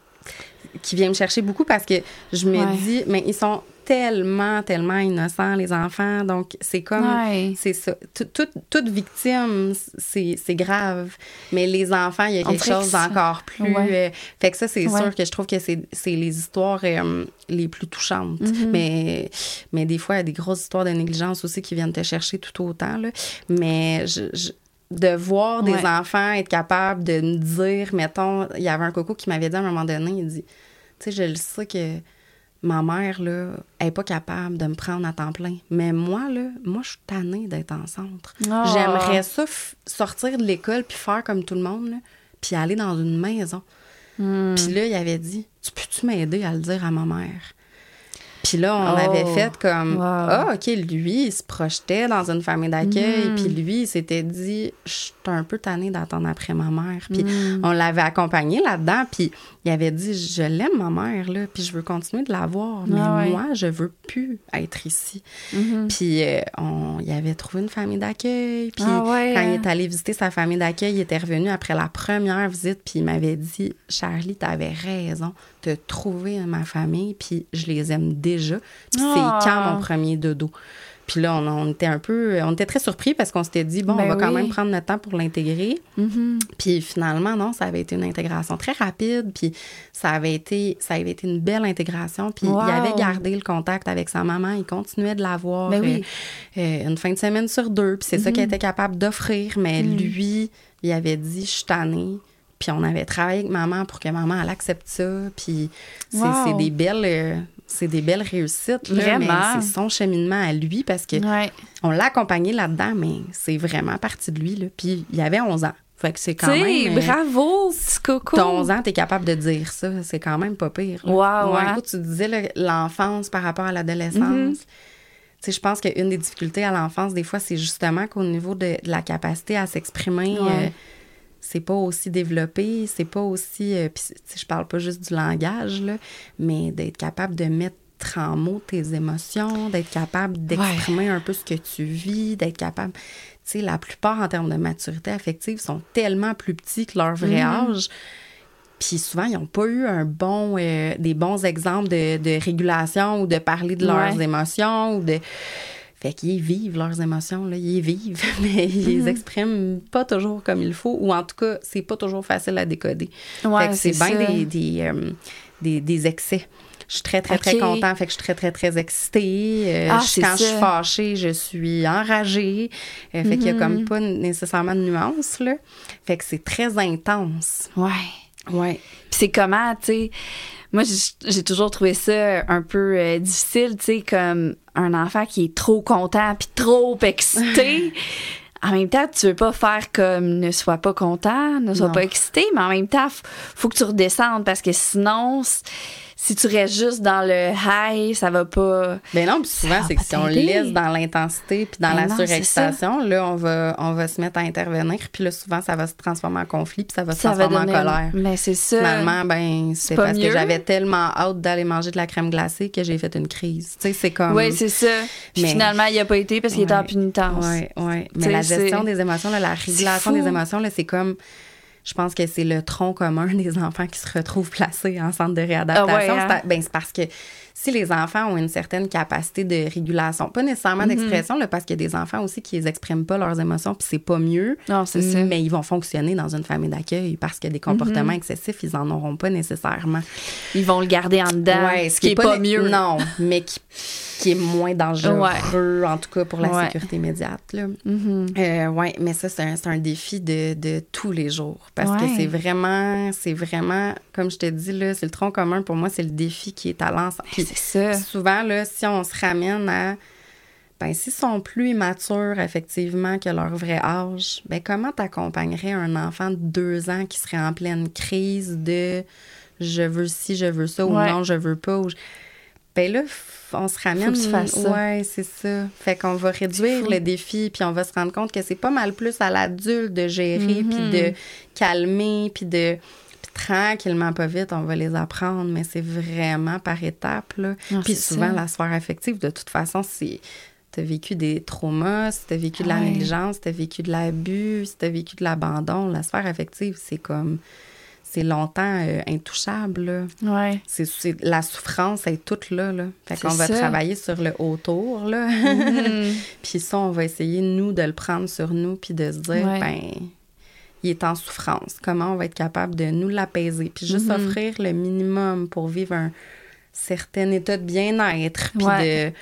Speaker 4: qui vient me chercher beaucoup parce que je me
Speaker 1: Ouais.
Speaker 4: dis, mais ils sont tellement, tellement innocents, les enfants. Donc, c'est comme.
Speaker 1: Ouais.
Speaker 4: C'est ça. Tout- tout- toute victime, c'est grave. Mais les enfants, il y a quelque chose d'encore plus.
Speaker 1: Ouais.
Speaker 4: euh, fait que ça, c'est
Speaker 1: Ouais.
Speaker 4: sûr que je trouve que c'est les histoires euh, les plus touchantes.
Speaker 1: Mm-hmm.
Speaker 4: mais, mais des fois, il y a des grosses histoires de négligence aussi qui viennent te chercher tout autant. Là. Mais je- je- de voir des
Speaker 1: Ouais.
Speaker 4: enfants être capables de me dire, mettons, il y avait un coco qui m'avait dit à un moment donné, il dit, tu sais, je le sais que ma mère, là, elle est pas capable de me prendre à temps plein. Mais moi, là, moi, je suis tannée d'être en centre.
Speaker 1: Ah.
Speaker 4: J'aimerais ça sortir de l'école puis faire comme tout le monde, là, puis aller dans une maison.
Speaker 1: Hmm.
Speaker 4: Puis là, il avait dit, tu peux-tu m'aider à le dire à ma mère? Puis là, on
Speaker 1: Oh.
Speaker 4: avait fait comme,
Speaker 1: Wow.
Speaker 4: ah, OK, lui, il se projetait dans une famille d'accueil.
Speaker 1: Mhm.
Speaker 4: Puis lui, il s'était dit, je suis un peu tannée d'attendre après ma mère. Puis
Speaker 1: Mhm.
Speaker 4: on l'avait accompagné là-dedans. Puis il avait dit, je l'aime, ma mère, là, puis je veux continuer de la voir. Mais
Speaker 1: Ah ouais.
Speaker 4: moi, je veux plus être ici.
Speaker 1: Mhm.
Speaker 4: Puis euh, on, il avait trouvé une famille d'accueil. Puis
Speaker 1: Ah ouais,
Speaker 4: quand
Speaker 1: hein?
Speaker 4: il est allé visiter sa famille d'accueil, il était revenu après la première visite. Puis il m'avait dit Charlie, t'avais raison trouver ma famille. Puis je les aime déjà. Puis
Speaker 1: Ah.
Speaker 4: c'est quand mon premier dodo. Puis là, on, on était un peu. On était très surpris parce qu'on s'était dit, bon,
Speaker 1: Ben
Speaker 4: on va quand même prendre notre temps pour l'intégrer.
Speaker 1: Mhm.
Speaker 4: Puis finalement, non, ça avait été une intégration très rapide. Puis ça avait été, ça avait été une belle intégration. Puis
Speaker 1: Wow.
Speaker 4: il avait gardé le contact avec sa maman. Il continuait de la voir
Speaker 1: Ben oui.
Speaker 4: euh, euh, une fin de semaine sur deux. Puis c'est ça qu'il était capable d'offrir. Mais lui, il avait dit, je suis tannée. Puis on avait travaillé avec maman pour que maman, elle accepte ça. Puis c'est
Speaker 1: Wow.
Speaker 4: des belles... euh, c'est des belles réussites, là,
Speaker 1: Vraiment.
Speaker 4: mais c'est son cheminement à lui parce que
Speaker 1: Ouais.
Speaker 4: on l'a accompagné là-dedans, mais c'est vraiment parti de lui. Là. Puis il avait 11 ans. Fait que c'est quand
Speaker 1: sais,
Speaker 4: même. euh,
Speaker 1: bravo, petit coco.
Speaker 4: T'as 11 ans, t'es capable de dire ça. C'est quand même pas pire.
Speaker 1: Wow,
Speaker 4: Ouais,
Speaker 1: hein?
Speaker 4: écoute, tu disais l'enfance par rapport à l'adolescence. Tu sais, je pense qu'une des difficultés à l'enfance, des fois, c'est justement qu'au niveau de, de la capacité à s'exprimer,
Speaker 1: Ouais.
Speaker 4: euh, c'est pas aussi développé, c'est pas aussi. euh, puis, je parle pas juste du langage, là, mais d'être capable de mettre en mots tes émotions, d'être capable d'exprimer un peu ce que tu vis, d'être capable. Tu sais, la plupart, en termes de maturité affective, sont tellement plus petits que leur vrai
Speaker 1: Mhm.
Speaker 4: âge. Puis souvent, ils n'ont pas eu un bon, euh, des bons exemples de, de régulation ou de parler de leurs
Speaker 1: Ouais.
Speaker 4: émotions ou de. Fait qu'ils vivent leurs émotions, là, ils vivent, mais ils
Speaker 1: Mhm.
Speaker 4: les expriment pas toujours comme il faut, ou en tout cas, c'est pas toujours facile à décoder.
Speaker 1: Ouais,
Speaker 4: fait que c'est bien des, des, euh, des, des excès. Je suis très, très, très
Speaker 1: Ok.
Speaker 4: content. Fait que je suis très, très, très excitée. Euh,
Speaker 1: Ah,
Speaker 4: je- quand je suis fâchée, je suis enragée. Euh, fait qu'il y a
Speaker 1: Mhm.
Speaker 4: comme pas nécessairement de nuance, là. Fait que c'est très intense.
Speaker 1: Ouais.
Speaker 4: Ouais.
Speaker 1: Puis c'est comment, tu sais. Moi, j'ai- toujours trouvé ça un peu euh, difficile, tu sais, comme un enfant qui est trop content puis trop excité. En même temps, tu veux pas faire comme ne sois pas content, ne sois
Speaker 4: Non.
Speaker 1: pas excité, mais en même temps, f- faut que tu redescendes parce que sinon, si tu restes juste dans le high, ça va pas.
Speaker 4: Ben non, puis souvent, c'est que si on laisse dans l'intensité puis dans
Speaker 1: Ben
Speaker 4: la surexcitation, là, on va, on va se mettre à intervenir. Puis là, souvent, ça va se transformer en conflit puis ça va se
Speaker 1: Ça va
Speaker 4: transformer
Speaker 1: donner.
Speaker 4: en colère.
Speaker 1: Mais c'est ça.
Speaker 4: Finalement, ben, c'est parce
Speaker 1: mieux.
Speaker 4: que j'avais tellement hâte d'aller manger de la crème glacée que j'ai fait une crise. Tu sais, c'est comme.
Speaker 1: Oui, c'est ça. Puis
Speaker 4: Mais-
Speaker 1: finalement, il a pas été parce qu'il était en
Speaker 4: Ouais.
Speaker 1: pénitence.
Speaker 4: Oui, oui. Mais la gestion des émotions, là, la régulation des émotions, là, c'est comme. Je pense que c'est le tronc commun des enfants qui se retrouvent placés en centre de réadaptation.
Speaker 1: Ah ouais, hein?
Speaker 4: C'est ben, c'est parce que si les enfants ont une certaine capacité de régulation, pas nécessairement
Speaker 1: Mhm.
Speaker 4: d'expression, parce qu'il y a des enfants aussi qui les expriment pas leurs émotions, puis c'est pas mieux.
Speaker 1: Non, c'est ça.
Speaker 4: Mais ils vont fonctionner dans une famille d'accueil parce que des comportements excessifs, ils en auront pas nécessairement.
Speaker 1: Ils vont le garder en dedans.
Speaker 4: Ouais,
Speaker 1: ce qui est pas, mieux.
Speaker 4: Non, mais qui, qui est moins dangereux, en tout cas pour la
Speaker 1: Ouais.
Speaker 4: sécurité immédiate. Là.
Speaker 1: Mhm.
Speaker 4: Euh, ouais, mais ça, c'est un, un défi de, de tous les jours. Parce que c'est vraiment, c'est vraiment, comme je te dis, là, c'est le tronc commun pour moi, c'est le défi qui est à l'ensemble. Puis
Speaker 1: ça.
Speaker 4: souvent, là, si on se ramène à. Ben, s'ils sont plus immatures, effectivement, que leur vrai âge, ben, comment t'accompagnerais un enfant de deux ans qui serait en pleine crise de je veux ci, je veux ça,
Speaker 1: Ouais.
Speaker 4: ou non, je veux pas, ou je- Ben là, on se ramène.
Speaker 1: que tu.
Speaker 4: Ouais, c'est ça. Fait qu'on va réduire le défi, puis on va se rendre compte que c'est pas mal plus à l'adulte de gérer,
Speaker 1: Mhm.
Speaker 4: puis de calmer, puis de. Tranquillement, pas vite, on va les apprendre, mais c'est vraiment par étapes. Là.
Speaker 1: Non,
Speaker 4: Puis souvent,
Speaker 1: ça.
Speaker 4: la sphère affective, de toute façon, c'est. Tu as vécu des traumas, si tu as vécu de la
Speaker 1: Ouais.
Speaker 4: négligence, si tu as vécu de l'abus, si tu as vécu de l'abandon, la sphère affective, c'est comme. C'est longtemps euh, intouchable. Là.
Speaker 1: Ouais.
Speaker 4: C'est, c'est- la souffrance est toute là. là. Fait qu'on va
Speaker 1: ça.
Speaker 4: travailler sur le autour. Là.
Speaker 1: Mhm.
Speaker 4: puis ça, on va essayer, nous, de le prendre sur nous, puis de se dire,
Speaker 1: Ouais.
Speaker 4: ben, il est en souffrance. Comment on va être capable de nous l'apaiser? Puis juste
Speaker 1: Mhm.
Speaker 4: offrir le minimum pour vivre un certain état de bien-être. Puis
Speaker 1: Ouais.
Speaker 4: de.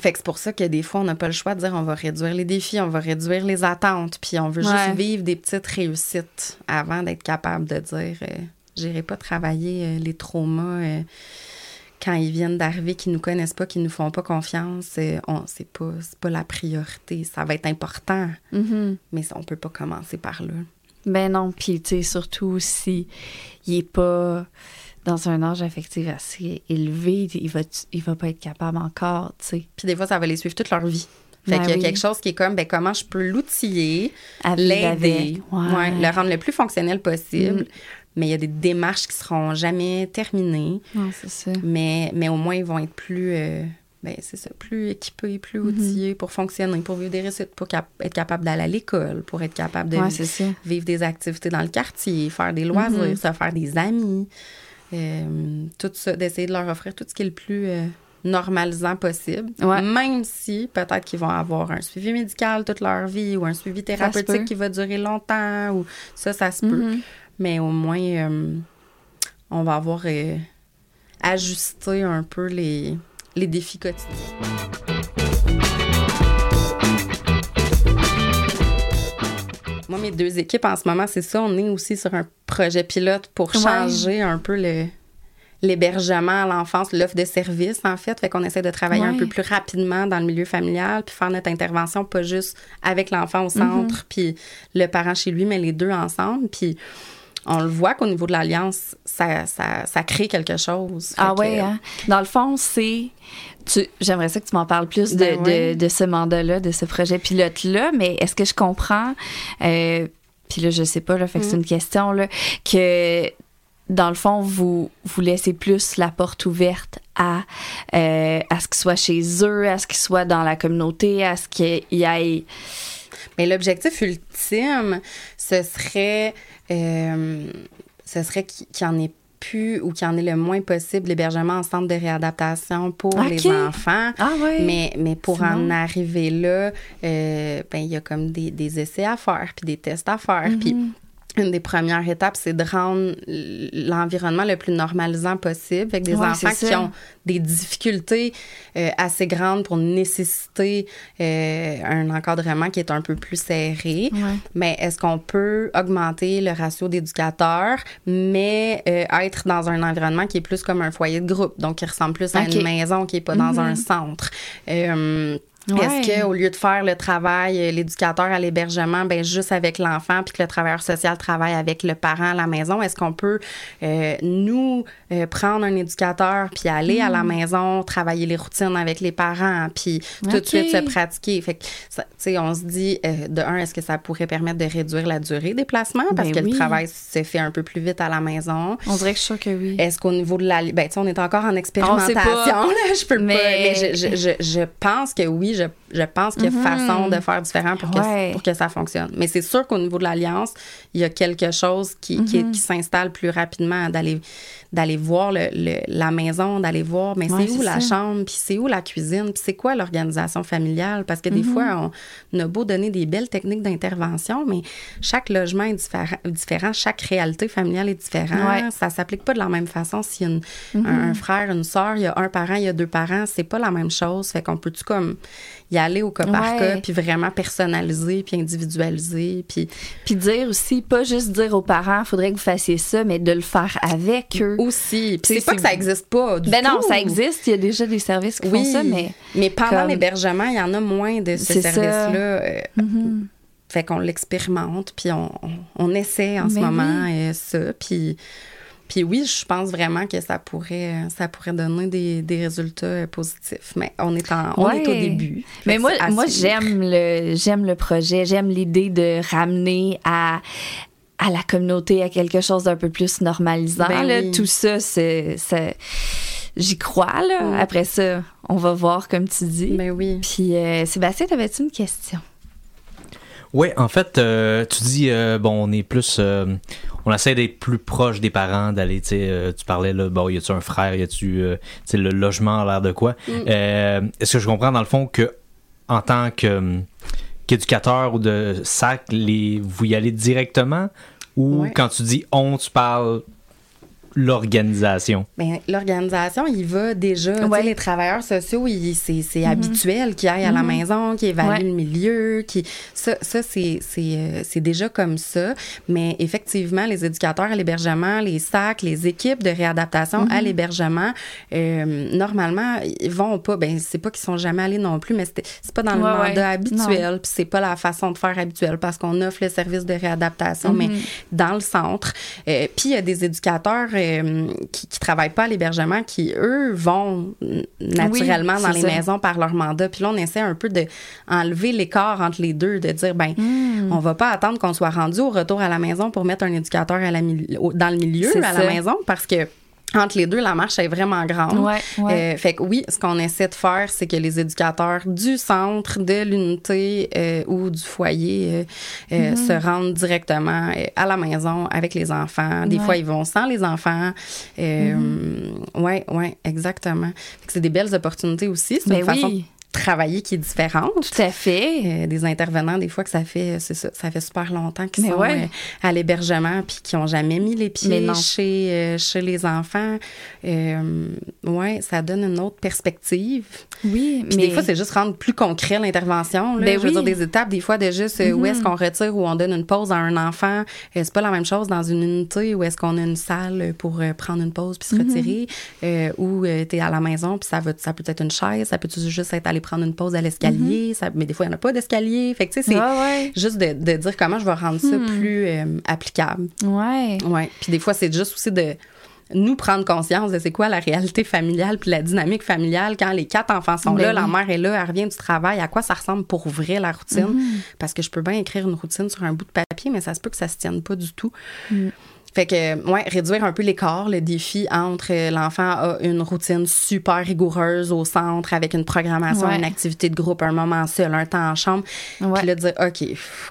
Speaker 4: Fait que c'est pour ça que des fois, on n'a pas le choix de dire on va réduire les défis, on va réduire les attentes, puis on veut
Speaker 1: Ouais.
Speaker 4: juste vivre des petites réussites avant d'être capable de dire euh, j'irai pas travailler euh, les traumas euh, quand ils viennent d'arriver, qui nous connaissent pas, qui nous font pas confiance. on c'est pas, pas la priorité. Ça va être important,
Speaker 1: Mhm.
Speaker 4: mais on peut pas commencer par là.
Speaker 1: Ben non, puis tu sais, surtout si il est pas dans un âge affectif assez élevé, il va, il va pas être capable encore, tu sais.
Speaker 4: Puis des fois, ça va les suivre toute leur vie. Fait
Speaker 1: Ben
Speaker 4: qu'il y a
Speaker 1: oui.
Speaker 4: quelque chose qui est comme, ben, comment je peux l'outiller, l'aider,
Speaker 1: ouais,
Speaker 4: le rendre le plus fonctionnel possible.
Speaker 1: Mm.
Speaker 4: Mais il y a des démarches qui seront jamais terminées.
Speaker 1: Non, c'est ça.
Speaker 4: Mais, mais au moins, ils vont être plus, euh, ben, c'est ça, plus équipés, plus
Speaker 1: Mm-hmm.
Speaker 4: outillés pour fonctionner, pour vivre des réussites, pour cap- être capable d'aller à l'école, pour être capable de
Speaker 1: Ouais,
Speaker 4: vivre des activités dans le quartier, faire des loisirs,
Speaker 1: Mhm.
Speaker 4: se faire des amis. Euh, tout ça, d'essayer de leur offrir tout ce qui est le plus euh, normalisant possible.
Speaker 1: Ouais.
Speaker 4: Même si peut-être qu'ils vont avoir un suivi médical toute leur vie ou un suivi
Speaker 1: peut.
Speaker 4: thérapeutique qui va durer longtemps ou ça, ça se peut. Mais au moins, euh, on va avoir euh, ajusté un peu les, les défis quotidiens. Moi, mes deux équipes en ce moment, c'est ça. On est aussi sur un projet pilote pour
Speaker 1: Ouais.
Speaker 4: changer un peu le l'hébergement à l'enfance, l'offre de services, en fait. Fait qu'on essaie de travailler un peu plus rapidement dans le milieu familial, puis faire notre intervention pas juste avec l'enfant au centre, puis le parent chez lui, mais les deux ensemble. Puis on le voit qu'au niveau de l'alliance, ça, ça, ça crée quelque chose. Fait
Speaker 1: Ah
Speaker 4: que-
Speaker 1: ouais, hein? Dans le fond, c'est. tu- J'aimerais ça que tu m'en parles plus de,
Speaker 4: Ben ouais.
Speaker 1: de, de ce mandat-là, de ce projet pilote-là, mais est-ce que je comprends, euh, puis là, je sais pas, là, fait que
Speaker 4: Mm.
Speaker 1: c'est une question, là, que dans le fond, vous, vous laissez plus la porte ouverte à, euh, à ce qu'ils soient chez eux, à ce qu'ils soient dans la communauté, à ce qu'il y ait.
Speaker 4: Mais l'objectif ultime, ce serait, euh, ce serait qu'il qu'il y en ait plus ou qu'il y en ait le moins possible l'hébergement en centre de réadaptation pour les enfants.
Speaker 1: Ah ouais.
Speaker 4: Mais, mais pour en arriver là, euh, ben, il y a comme des, des essais à faire, puis des tests à faire. Puis
Speaker 1: Mhm.
Speaker 4: Une des premières étapes, c'est de rendre l'environnement le plus normalisant possible avec des
Speaker 1: Ouais,
Speaker 4: enfants qui ont des difficultés euh, assez grandes pour nécessiter euh, un encadrement qui est un peu plus serré.
Speaker 1: Ouais.
Speaker 4: Mais est-ce qu'on peut augmenter le ratio d'éducateurs, mais euh, être dans un environnement qui est plus comme un foyer de groupe, donc qui ressemble plus à une maison qui n'est pas dans
Speaker 1: Mhm.
Speaker 4: un centre? Est-ce qu'au lieu de faire le travail, euh, l'éducateur à l'hébergement, ben juste avec l'enfant, puis que le travailleur social travaille avec le parent à la maison, est-ce qu'on peut, euh, nous, euh, prendre un éducateur, puis aller à la
Speaker 1: Hmm.
Speaker 4: maison, travailler les routines avec les parents, puis tout de suite se pratiquer? Fait que, tu sais, on se dit, euh, de un, est-ce que ça pourrait permettre de réduire la durée des placements? Parce
Speaker 1: Ben
Speaker 4: que
Speaker 1: oui.
Speaker 4: le travail se fait un peu plus vite à la maison?
Speaker 1: On dirait que je suis sûre que oui.
Speaker 4: Est-ce qu'au niveau de la. Ben, tu sais, on est encore en
Speaker 1: On
Speaker 4: expérimentation.
Speaker 1: sait pas.
Speaker 4: là, je peux
Speaker 1: Mais-
Speaker 4: pas. Mais je, je, je, je pense que oui, je, je pense qu'il y a
Speaker 1: Mhm.
Speaker 4: façon de faire différent pour que,
Speaker 1: Ouais.
Speaker 4: pour que ça fonctionne. Mais c'est sûr qu'au niveau de l'Alliance, il y a quelque chose qui, qui,
Speaker 1: Mhm.
Speaker 4: qui s'installe plus rapidement, d'aller d'aller voir le, le- la maison, d'aller voir, mais
Speaker 1: Ouais,
Speaker 4: c'est où la
Speaker 1: ça.
Speaker 4: chambre, puis c'est où la cuisine, puis c'est quoi l'organisation familiale? Parce que des
Speaker 1: Mhm.
Speaker 4: fois, on, a beau donner des belles techniques d'intervention, mais chaque logement est différent, différent chaque réalité familiale est différente.
Speaker 1: Ouais.
Speaker 4: Ça s'applique pas de la même façon s'il y a une-
Speaker 1: Mhm.
Speaker 4: un, un frère, une soeur, il y a un parent, il y a deux parents, c'est pas la même chose. Fait qu'on peut-tu comme y aller au cas par cas, puis vraiment personnaliser, puis individualiser, puis
Speaker 1: Puis dire aussi, pas juste dire aux parents, faudrait que vous fassiez ça, mais de le faire avec eux.
Speaker 4: Aussi. Puis
Speaker 1: C'est-
Speaker 4: pas que ça existe pas du
Speaker 1: Ben non, ça existe, il y a déjà des services qui
Speaker 4: Oui,
Speaker 1: font ça, mais.
Speaker 4: mais pendant
Speaker 1: comme-
Speaker 4: l'hébergement, il y en a moins de ce
Speaker 1: C'est ça.
Speaker 4: service-là. euh,
Speaker 1: Mhm.
Speaker 4: Fait qu'on l'expérimente, puis on, on, on essaie en ce
Speaker 1: Ben
Speaker 4: moment euh, ça. Puis, puis oui, je pense vraiment que ça pourrait, ça pourrait donner des, des résultats euh, positifs. Mais on est, en, on est au début.
Speaker 1: Mais moi, moi j'aime le j'aime le projet, j'aime l'idée de ramener à à la communauté à quelque chose d'un peu plus normalisant.
Speaker 4: Ben
Speaker 1: là.
Speaker 4: oui.
Speaker 1: Tout ça, c'est j'y crois là.
Speaker 4: Mm.
Speaker 1: Après ça, on va voir comme tu dis.
Speaker 4: Ben oui.
Speaker 1: Puis euh, Sébastien, t'avais-tu une question?
Speaker 2: Oui, en fait, euh, tu dis, euh, bon, on est plus. euh, on essaie d'être plus proche des parents, d'aller, tu sais, euh, tu parlais, là, bon, y a-tu un frère, y a-tu, euh, le logement a l'air de quoi? Euh, Est-ce que je comprends, dans le fond, que en tant que, qu'éducateur ou de SAC, les, vous y allez directement? Ou
Speaker 4: Ouais.
Speaker 2: quand tu dis on, tu parles l'organisation?
Speaker 4: Ben, l'organisation, il va déjà.
Speaker 1: Ouais.
Speaker 4: Les travailleurs sociaux, il- c'est c'est habituel qu'ils aillent à la maison, qu'ils évaluent
Speaker 1: Ouais.
Speaker 4: le milieu. Qui, ça, ça c'est c'est, euh, c'est déjà comme ça. Mais effectivement, les éducateurs à l'hébergement, les SAC, les équipes de réadaptation à l'hébergement, euh, normalement, ils vont pas. Ben, c'est pas qu'ils sont jamais allés non plus, mais c'était- c'est pas dans le
Speaker 1: Ouais,
Speaker 4: mandat
Speaker 1: ouais.
Speaker 4: habituel. Puis c'est pas la façon de faire habituelle parce qu'on offre le service de réadaptation, mais dans le centre. Euh, puis il y a des éducateurs euh, qui, qui travaillent pas à l'hébergement qui, eux, vont naturellement
Speaker 1: Oui,
Speaker 4: dans les
Speaker 1: ça.
Speaker 4: maisons par leur mandat. Puis là, on essaie un peu de enlever l'écart entre les deux, de dire, ben,
Speaker 1: Hmm.
Speaker 4: on va pas attendre qu'on soit rendu au retour à la maison pour mettre un éducateur à la mili- au- dans le milieu à
Speaker 1: ça.
Speaker 4: la maison parce que entre les deux, la marche est vraiment grande.
Speaker 1: Ouais, ouais.
Speaker 4: Euh, fait que oui, ce qu'on essaie de faire, c'est que les éducateurs du centre, de l'unité euh, ou du foyer euh,
Speaker 1: Mm-hmm.
Speaker 4: se rendent directement à la maison avec les enfants. Des
Speaker 1: Ouais.
Speaker 4: fois, ils vont sans les enfants. Euh,
Speaker 1: Mm-hmm.
Speaker 4: Ouais, ouais, exactement. C'est des belles opportunités aussi. C'est
Speaker 1: Ben
Speaker 4: une façon
Speaker 1: oui.
Speaker 4: Travailler qui est différente.
Speaker 1: Tout à fait.
Speaker 4: Euh, des intervenants, des fois que ça fait, c'est ça, ça fait super longtemps qu'ils sont
Speaker 1: ouais.
Speaker 4: euh, à l'hébergement puis qui n'ont jamais mis les pieds chez, euh, chez les enfants. Euh, ouais, ça donne une autre perspective.
Speaker 1: Oui,
Speaker 4: Puis
Speaker 1: mais
Speaker 4: des fois, c'est juste rendre plus concret l'intervention.
Speaker 1: Ben
Speaker 4: je veux
Speaker 1: oui.
Speaker 4: dire, des étapes, des fois, de juste euh, où
Speaker 1: Mhm.
Speaker 4: est-ce qu'on retire ou on donne une pause à un enfant. Euh, c'est pas la même chose dans une unité où est-ce qu'on a une salle pour euh, prendre une pause puis se
Speaker 1: Mhm.
Speaker 4: retirer, euh, ou tu es à la maison puis ça, ça peut être une chaise, ça peut juste être aller prendre une pause à l'escalier, ça- mais des fois, il n'y en a pas d'escalier. Fait que, tu sais, c'est
Speaker 1: Mhm. Ouais,
Speaker 4: juste de, de dire comment je vais rendre ça
Speaker 1: Hmm.
Speaker 4: plus euh, applicable.
Speaker 1: Ouais.
Speaker 4: Ouais. Puis des fois, c'est juste aussi de nous prendre conscience de c'est quoi la réalité familiale puis la dynamique familiale quand les quatre enfants sont
Speaker 1: Ben
Speaker 4: là, la mère est là, elle revient du travail, à quoi ça ressemble pour vrai la routine?
Speaker 1: Mhm.
Speaker 4: parce que je peux bien écrire une routine sur un bout de papier mais ça se peut que ça se tienne pas du tout.
Speaker 1: Mm.
Speaker 4: Fait que, ouais, réduire un peu l'écart, le défi entre euh, l'enfant a une routine super rigoureuse au centre avec une programmation,
Speaker 1: Ouais.
Speaker 4: une activité de groupe, un moment seul, un temps en chambre. Puis là, dire, OK,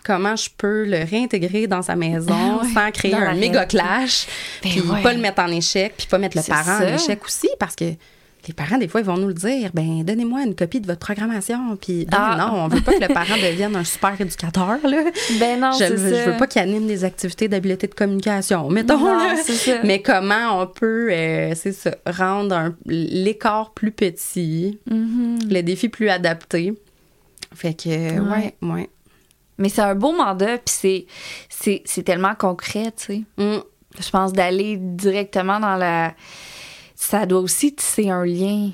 Speaker 4: comment je peux le réintégrer dans sa maison
Speaker 1: Ouais,
Speaker 4: sans créer
Speaker 1: dans
Speaker 4: un méga clash,
Speaker 1: Ben
Speaker 4: puis pas le mettre en échec, puis pas mettre le parent
Speaker 1: ça.
Speaker 4: en échec aussi, parce que les parents, des fois, ils vont nous le dire, ben donnez-moi une copie de votre programmation. Puis ben
Speaker 1: Ah.
Speaker 4: non, on veut pas que le parent devienne un super éducateur, là.
Speaker 1: Ben non,
Speaker 4: je, veux- je
Speaker 1: ça.
Speaker 4: veux pas qu'il anime des activités d'habileté de communication, mettons.
Speaker 1: Non,
Speaker 4: là.
Speaker 1: c'est ça.
Speaker 4: Mais comment on peut, euh, c'est ça, rendre un- l'écart plus petit,
Speaker 1: Mhm.
Speaker 4: le défi plus adapté. Fait que, ouais, ouais.
Speaker 1: Mais c'est un beau mandat, puis c'est, c'est, c'est tellement concret, tu sais.
Speaker 4: Mm.
Speaker 1: Je pense d'aller directement dans la. Ça doit aussi tisser un lien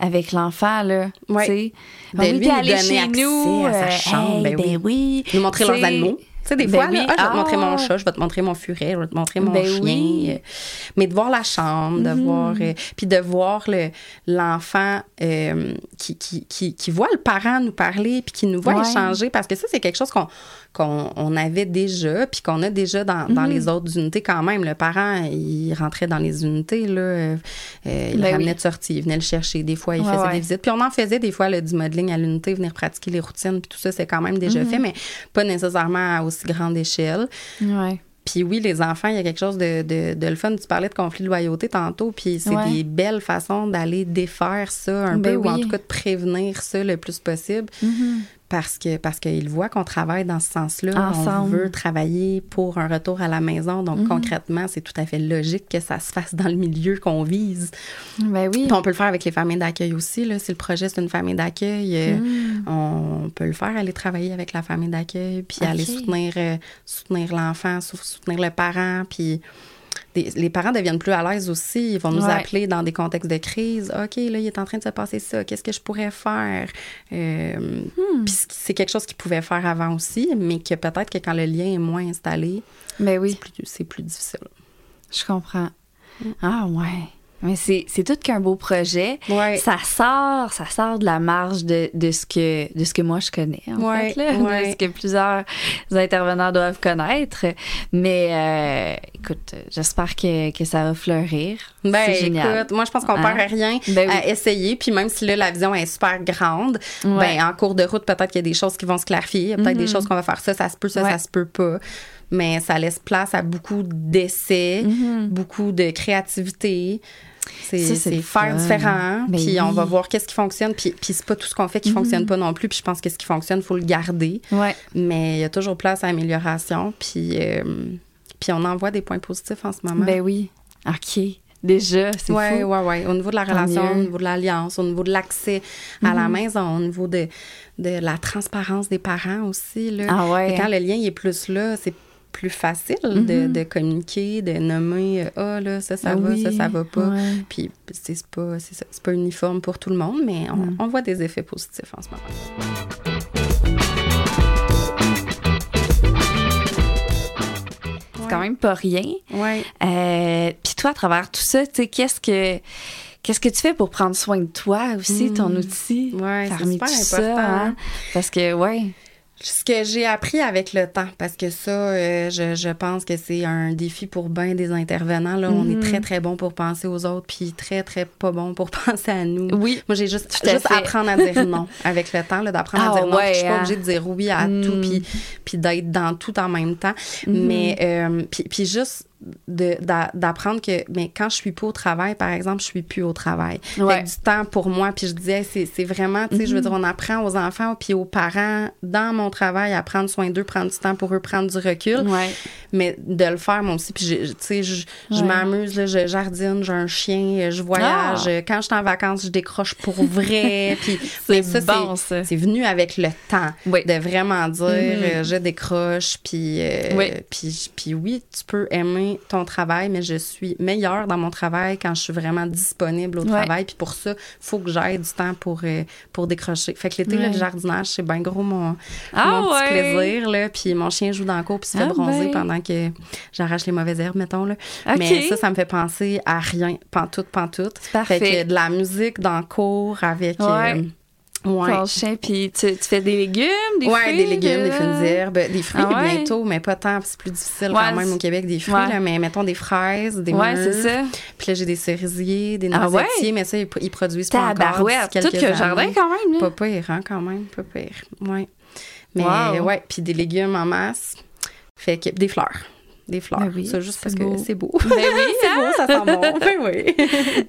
Speaker 1: avec l'enfant, là.
Speaker 4: Ouais.
Speaker 1: tu sais. Ah oui,
Speaker 4: lui, donner
Speaker 1: chez
Speaker 4: accès
Speaker 1: nous.
Speaker 4: à sa
Speaker 1: euh,
Speaker 4: chambre,
Speaker 1: hey,
Speaker 4: ben oui. Nous montrer leurs animaux. Tu sais, des
Speaker 1: ben
Speaker 4: fois,
Speaker 1: oui.
Speaker 4: là, ah, je vais te montrer mon
Speaker 1: Ah.
Speaker 4: chat, je vais te montrer mon furet, je vais te montrer mon
Speaker 1: Ben
Speaker 4: chien.
Speaker 1: oui.
Speaker 4: Mais de voir la chambre, de
Speaker 1: Mhm.
Speaker 4: voir. euh, puis de voir le- l'enfant euh, qui, qui, qui, qui voit le parent nous parler, puis qui nous voit
Speaker 1: Ouais.
Speaker 4: échanger, parce que ça, c'est quelque chose qu'on qu'on on avait déjà, puis qu'on a déjà dans, dans
Speaker 1: Mhm.
Speaker 4: les autres unités quand même. Le parent, il rentrait dans les unités, là, euh, euh, il
Speaker 1: Ben
Speaker 4: ramenait
Speaker 1: oui.
Speaker 4: de sortie, il venait le chercher. Des fois, il
Speaker 1: Ouais,
Speaker 4: faisait
Speaker 1: ouais.
Speaker 4: des visites. Puis on en faisait des fois là, du modeling à l'unité, venir pratiquer les routines, puis tout ça, c'est quand même déjà
Speaker 1: Mhm.
Speaker 4: fait, mais pas nécessairement à aussi grande échelle.
Speaker 1: Ouais.
Speaker 4: Puis oui, les enfants, il y a quelque chose de, de, de le fun. Tu parlais de conflit de loyauté tantôt, puis c'est
Speaker 1: Ouais.
Speaker 4: des belles façons d'aller défaire ça un
Speaker 1: Ben
Speaker 4: peu, ou en tout cas de prévenir ça le plus possible,
Speaker 1: Mhm.
Speaker 4: Parce que parce qu'ils voient qu'on travaille dans ce sens-là. On veut travailler pour un retour à la maison. Donc
Speaker 1: Mhm.
Speaker 4: concrètement, c'est tout à fait logique que ça se fasse dans le milieu qu'on vise.
Speaker 1: Ben oui.
Speaker 4: Puis on peut le faire avec les familles d'accueil aussi. Là. Si le projet, c'est une famille d'accueil, euh,
Speaker 1: Mm.
Speaker 4: on peut le faire, aller travailler avec la famille d'accueil, puis aller soutenir, euh, soutenir l'enfant, sou- soutenir le parent. Puis des- les parents deviennent plus à l'aise aussi. Ils vont nous
Speaker 1: Ouais.
Speaker 4: appeler dans des contextes de crise. OK, là, il est en train de se passer ça. Qu'est-ce que je pourrais faire? Euh,
Speaker 1: Hmm.
Speaker 4: Puis c'est quelque chose qu'ils pouvaient faire avant aussi, mais que peut-être que quand le lien est moins installé,
Speaker 1: Ben oui.
Speaker 4: c'est plus, c'est plus difficile.
Speaker 1: Je comprends.
Speaker 4: Mm.
Speaker 1: Ah ouais. Mais c'est, tout qu'un beau projet.
Speaker 4: Ouais.
Speaker 1: Ça sort, ça sort de la marge de, de ce que de ce que moi je connais en
Speaker 4: Ouais,
Speaker 1: fait, là,
Speaker 4: ouais.
Speaker 1: de ce que plusieurs intervenants doivent connaître. Mais euh, écoute, j'espère que, que ça va fleurir.
Speaker 4: Ben,
Speaker 1: c'est génial.
Speaker 4: écoute, moi, je pense qu'on
Speaker 1: Hein?
Speaker 4: perd rien
Speaker 1: Ben oui.
Speaker 4: à essayer. Puis même si là, la vision est super grande, ben, en cours de route, peut-être qu'il y a des choses qui vont se clarifier. Il y a peut-être des
Speaker 1: Mhm.
Speaker 4: choses qu'on va faire ça, ça se peut, ça, ça se peut pas. Mais ça laisse place à beaucoup d'essais,
Speaker 1: Mhm.
Speaker 4: beaucoup de créativité. C'est faire différent,
Speaker 1: Ben
Speaker 4: puis on va voir qu'est-ce qui fonctionne, puis, puis c'est pas tout ce qu'on fait qui
Speaker 1: Mhm.
Speaker 4: fonctionne pas non plus, puis je pense que ce qui fonctionne, il faut le garder,
Speaker 1: Ouais.
Speaker 4: mais il y a toujours place à amélioration, puis, euh, puis on en voit des points positifs en ce moment.
Speaker 1: Ben oui. OK. Déjà, c'est
Speaker 4: ouais,
Speaker 1: fou.
Speaker 4: ouais, ouais. Au niveau de la relation, au niveau de l'alliance, au niveau de l'accès à la
Speaker 1: Mhm.
Speaker 4: maison, au niveau de, de la transparence des parents aussi. Là.
Speaker 1: Ah ouais.
Speaker 4: Et quand le lien il est plus là, c'est plus facile de,
Speaker 1: Mhm.
Speaker 4: de communiquer, de nommer euh, ah là ça ça
Speaker 1: Ah
Speaker 4: va, ça ça va pas.
Speaker 1: Ouais.
Speaker 4: Puis c'est pas c'est pas uniforme pour tout le monde, mais on,
Speaker 1: Mm.
Speaker 4: on voit des effets positifs en ce moment.
Speaker 1: C'est quand même pas rien.
Speaker 4: Ouais.
Speaker 1: Euh, Puis toi, à travers tout ça, tu sais, qu'est-ce que qu'est-ce que tu fais pour prendre soin de toi aussi, ton
Speaker 4: Mm.
Speaker 1: outil?
Speaker 4: Ouais, c'est
Speaker 1: parmi
Speaker 4: super
Speaker 1: tout
Speaker 4: important.
Speaker 1: ça, hein? Parce que, ouais.
Speaker 4: Ce que j'ai appris avec le temps, parce que ça, euh, je, je pense que c'est un défi pour bien des intervenants. Là. On
Speaker 1: Mhm.
Speaker 4: est très, très bon pour penser aux autres, puis très, très pas bon pour penser à nous.
Speaker 1: Oui.
Speaker 4: Moi, j'ai juste, juste
Speaker 1: fait.
Speaker 4: apprendre à dire non avec le temps, là, d'apprendre
Speaker 1: Ah
Speaker 4: à dire non. puis Je suis
Speaker 1: ouais,
Speaker 4: pas
Speaker 1: hein.
Speaker 4: obligée de dire oui à
Speaker 1: Mm.
Speaker 4: tout, puis, puis d'être dans tout en même temps.
Speaker 1: Mhm.
Speaker 4: Mais, euh, puis, puis juste d'apprendre que mais quand je suis pas au travail par exemple je suis plus au travail
Speaker 1: Ouais.
Speaker 4: Fait que du temps pour moi puis je disais c'est c'est vraiment tu sais je veux dire on apprend aux enfants puis aux parents dans mon travail à prendre soin d'eux prendre du temps pour eux prendre du recul
Speaker 1: Ouais.
Speaker 4: mais de le faire moi aussi puis je- tu sais je, je
Speaker 1: Ouais.
Speaker 4: m'amuse là, je jardine j'ai un chien je voyage
Speaker 1: Ah.
Speaker 4: quand je suis en vacances je décroche pour vrai puis
Speaker 1: C'est bon, ça.
Speaker 4: c'est venu avec le temps
Speaker 1: Oui.
Speaker 4: de vraiment dire
Speaker 1: Mhm.
Speaker 4: euh, je décroche puis euh,
Speaker 1: Oui.
Speaker 4: puis puis oui tu peux aimer ton travail mais je suis meilleure dans mon travail quand je suis vraiment disponible au
Speaker 1: Ouais.
Speaker 4: travail puis pour ça faut que j'aille du temps pour euh, pour décrocher fait que l'été
Speaker 1: Ouais.
Speaker 4: le jardinage c'est bien gros mon,
Speaker 1: Ah
Speaker 4: mon petit
Speaker 1: ouais.
Speaker 4: plaisir là puis mon chien joue dans le cour puis se fait
Speaker 1: Ah
Speaker 4: bronzer
Speaker 1: ben.
Speaker 4: pendant que j'arrache les mauvaises herbes mettons là mais ça ça me fait penser à rien pantoute pantoute
Speaker 1: Parfait.
Speaker 4: fait que de la musique dans le cours avec euh, ouais
Speaker 1: puis tu, tu fais des légumes, des
Speaker 4: ouais,
Speaker 1: fruits?
Speaker 4: des légumes,
Speaker 1: de-
Speaker 4: des fines herbes, des fruits
Speaker 1: Ah ouais?
Speaker 4: bientôt, mais pas tant, c'est plus difficile quand même au Québec, des fruits, là, mais mettons des fraises, des
Speaker 1: Ouais, c'est ça.
Speaker 4: Puis là, j'ai des cerisiers, des
Speaker 1: Ah
Speaker 4: noisettiers, mais ça, ils, ils produisent pas encore
Speaker 1: Tout que jardin, quand même. Là.
Speaker 4: Pas pire, hein, quand même, pas pire, ouais. Mais
Speaker 1: Wow.
Speaker 4: ouais, puis des légumes en masse, fait que des fleurs. Des fleurs.
Speaker 1: Ben oui,
Speaker 4: ça, juste
Speaker 1: c'est
Speaker 4: parce
Speaker 1: beau.
Speaker 4: que c'est beau.
Speaker 1: Ben oui,
Speaker 4: c'est beau, ça sent bon. Ben oui.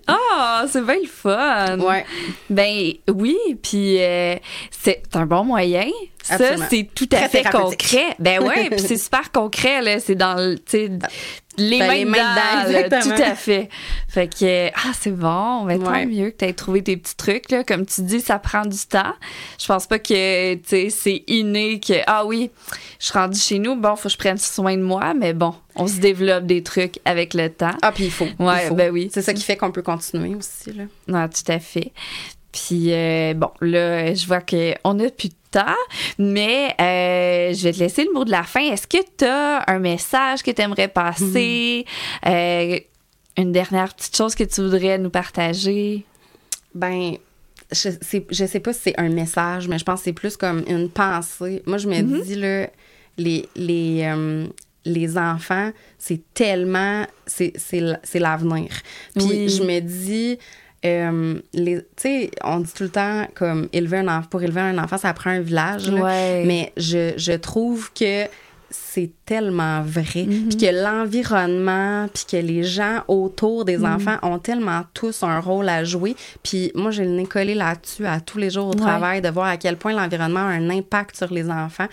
Speaker 1: Ah, c'est bien le fun.
Speaker 4: Ouais.
Speaker 1: Ben oui, puis euh, c'est un bon moyen. Ça, c'est tout à
Speaker 4: Très
Speaker 1: fait concret. Ben oui, puis c'est super concret, là. C'est dans le, les,
Speaker 4: Ben,
Speaker 1: mains
Speaker 4: les mains
Speaker 1: dedans, tout à fait. Fait que, ah, c'est bon. Ben, tant
Speaker 4: Ouais.
Speaker 1: mieux que tu aies trouvé tes petits trucs, là. Comme tu dis, ça prend du temps. Je pense pas que, tu sais, c'est inné que, ah oui, je suis rendue chez nous, bon, faut que je prenne soin de moi, mais bon, on se développe des trucs avec le temps.
Speaker 4: Ah, puis il faut. il
Speaker 1: Ouais,
Speaker 4: faut.
Speaker 1: ben oui.
Speaker 4: C'est ça qui fait qu'on peut continuer aussi, là.
Speaker 1: Non, tout à fait. Puis euh, bon, là, je vois qu'on a plus de temps, mais euh, je vais te laisser le mot de la fin. Est-ce que tu as un message que tu aimerais passer? Euh, une dernière petite chose que tu voudrais nous partager?
Speaker 4: Ben, je sais, je sais pas si c'est un message, mais je pense que c'est plus comme une pensée. Moi, je me dis, là, les, les, les enfants, c'est tellement. C'est l'avenir. Puis
Speaker 1: Oui.
Speaker 4: je me dis. Euh, tu sais, on dit tout le temps comme élever un enfant, pour élever un enfant, ça prend un village. là.
Speaker 1: Ouais.
Speaker 4: Mais je, je trouve que c'est tellement vrai.
Speaker 1: Mhm.
Speaker 4: Puis que l'environnement, puis que les gens autour des
Speaker 1: Mhm.
Speaker 4: enfants ont tellement tous un rôle à jouer. Puis moi, j'ai le nez collé là-dessus à tous les jours au
Speaker 1: Ouais.
Speaker 4: travail, de voir à quel point l'environnement a un impact sur les enfants.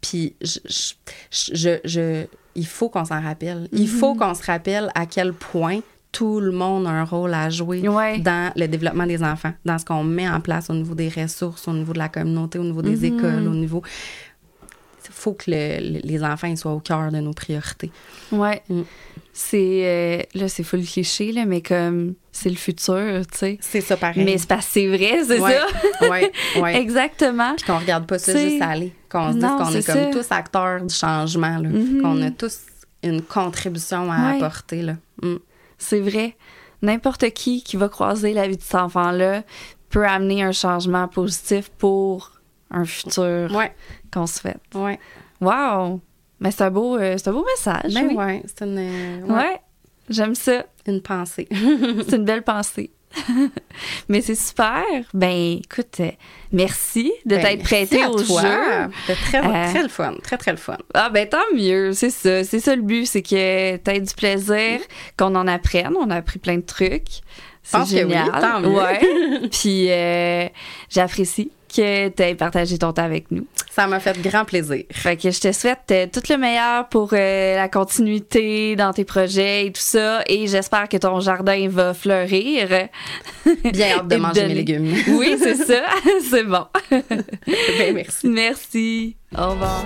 Speaker 4: Puis je, je, je- je- il faut qu'on s'en rappelle. Il faut
Speaker 1: Mhm.
Speaker 4: qu'on se rappelle à quel point tout le monde a un rôle à jouer
Speaker 1: Ouais.
Speaker 4: dans le développement des enfants, dans ce qu'on met en place au niveau des ressources, au niveau de la communauté, au niveau des
Speaker 1: Mhm.
Speaker 4: écoles, au niveau... Il faut que le- le- les enfants ils soient au cœur de nos priorités.
Speaker 1: Ouais.
Speaker 4: Mm.
Speaker 1: C'est. euh, là, c'est full cliché, là, mais comme c'est le futur, tu sais.
Speaker 4: C'est ça pareil.
Speaker 1: Mais c'est parce que c'est vrai, c'est
Speaker 4: Ouais.
Speaker 1: ça?
Speaker 4: ouais, ouais.
Speaker 1: Exactement.
Speaker 4: Puis qu'on regarde pas ça juste aller. Qu'on se dise qu'on est, comme
Speaker 1: ça.
Speaker 4: tous acteurs du changement.
Speaker 1: Mhm.
Speaker 4: qu'on a tous une contribution à
Speaker 1: Ouais.
Speaker 4: apporter. Là. Mm.
Speaker 1: C'est vrai. N'importe qui qui va croiser la vie de cet enfant-là peut amener un changement positif pour un futur
Speaker 4: Ouais,
Speaker 1: qu'on souhaite.
Speaker 4: ouais.
Speaker 1: Wow! Mais c'est un beau, euh, c'est un beau message.
Speaker 4: Ben
Speaker 1: oui.
Speaker 4: ouais, c'est une, euh, ouais,
Speaker 1: Ouais. J'aime ça.
Speaker 4: une pensée.
Speaker 1: C'est une belle pensée. Mais c'est super. Ben, écoute, merci de
Speaker 4: Ben,
Speaker 1: t'être prêté
Speaker 4: à
Speaker 1: au
Speaker 4: toi.
Speaker 1: jeu.
Speaker 4: C'était très,
Speaker 1: Euh,
Speaker 4: très le fun. Très, très le fun.
Speaker 1: Ah ben tant mieux, c'est ça. C'est ça le but, c'est que t'aies du plaisir, qu'on en apprenne. On a appris plein de trucs. C'est
Speaker 4: que oui,
Speaker 1: génial.
Speaker 4: tant mieux.
Speaker 1: Ouais. Puis euh, j'apprécie que tu aies partagé ton temps avec nous.
Speaker 4: Ça m'a fait grand plaisir.
Speaker 1: Fait que je te souhaite euh, tout le meilleur pour euh, la continuité dans tes projets et tout ça. Et j'espère que ton jardin va fleurir.
Speaker 4: Bien hâte de manger mes légumes.
Speaker 1: Oui, c'est ça. c'est bon.
Speaker 4: ben, merci.
Speaker 1: Merci. Au revoir.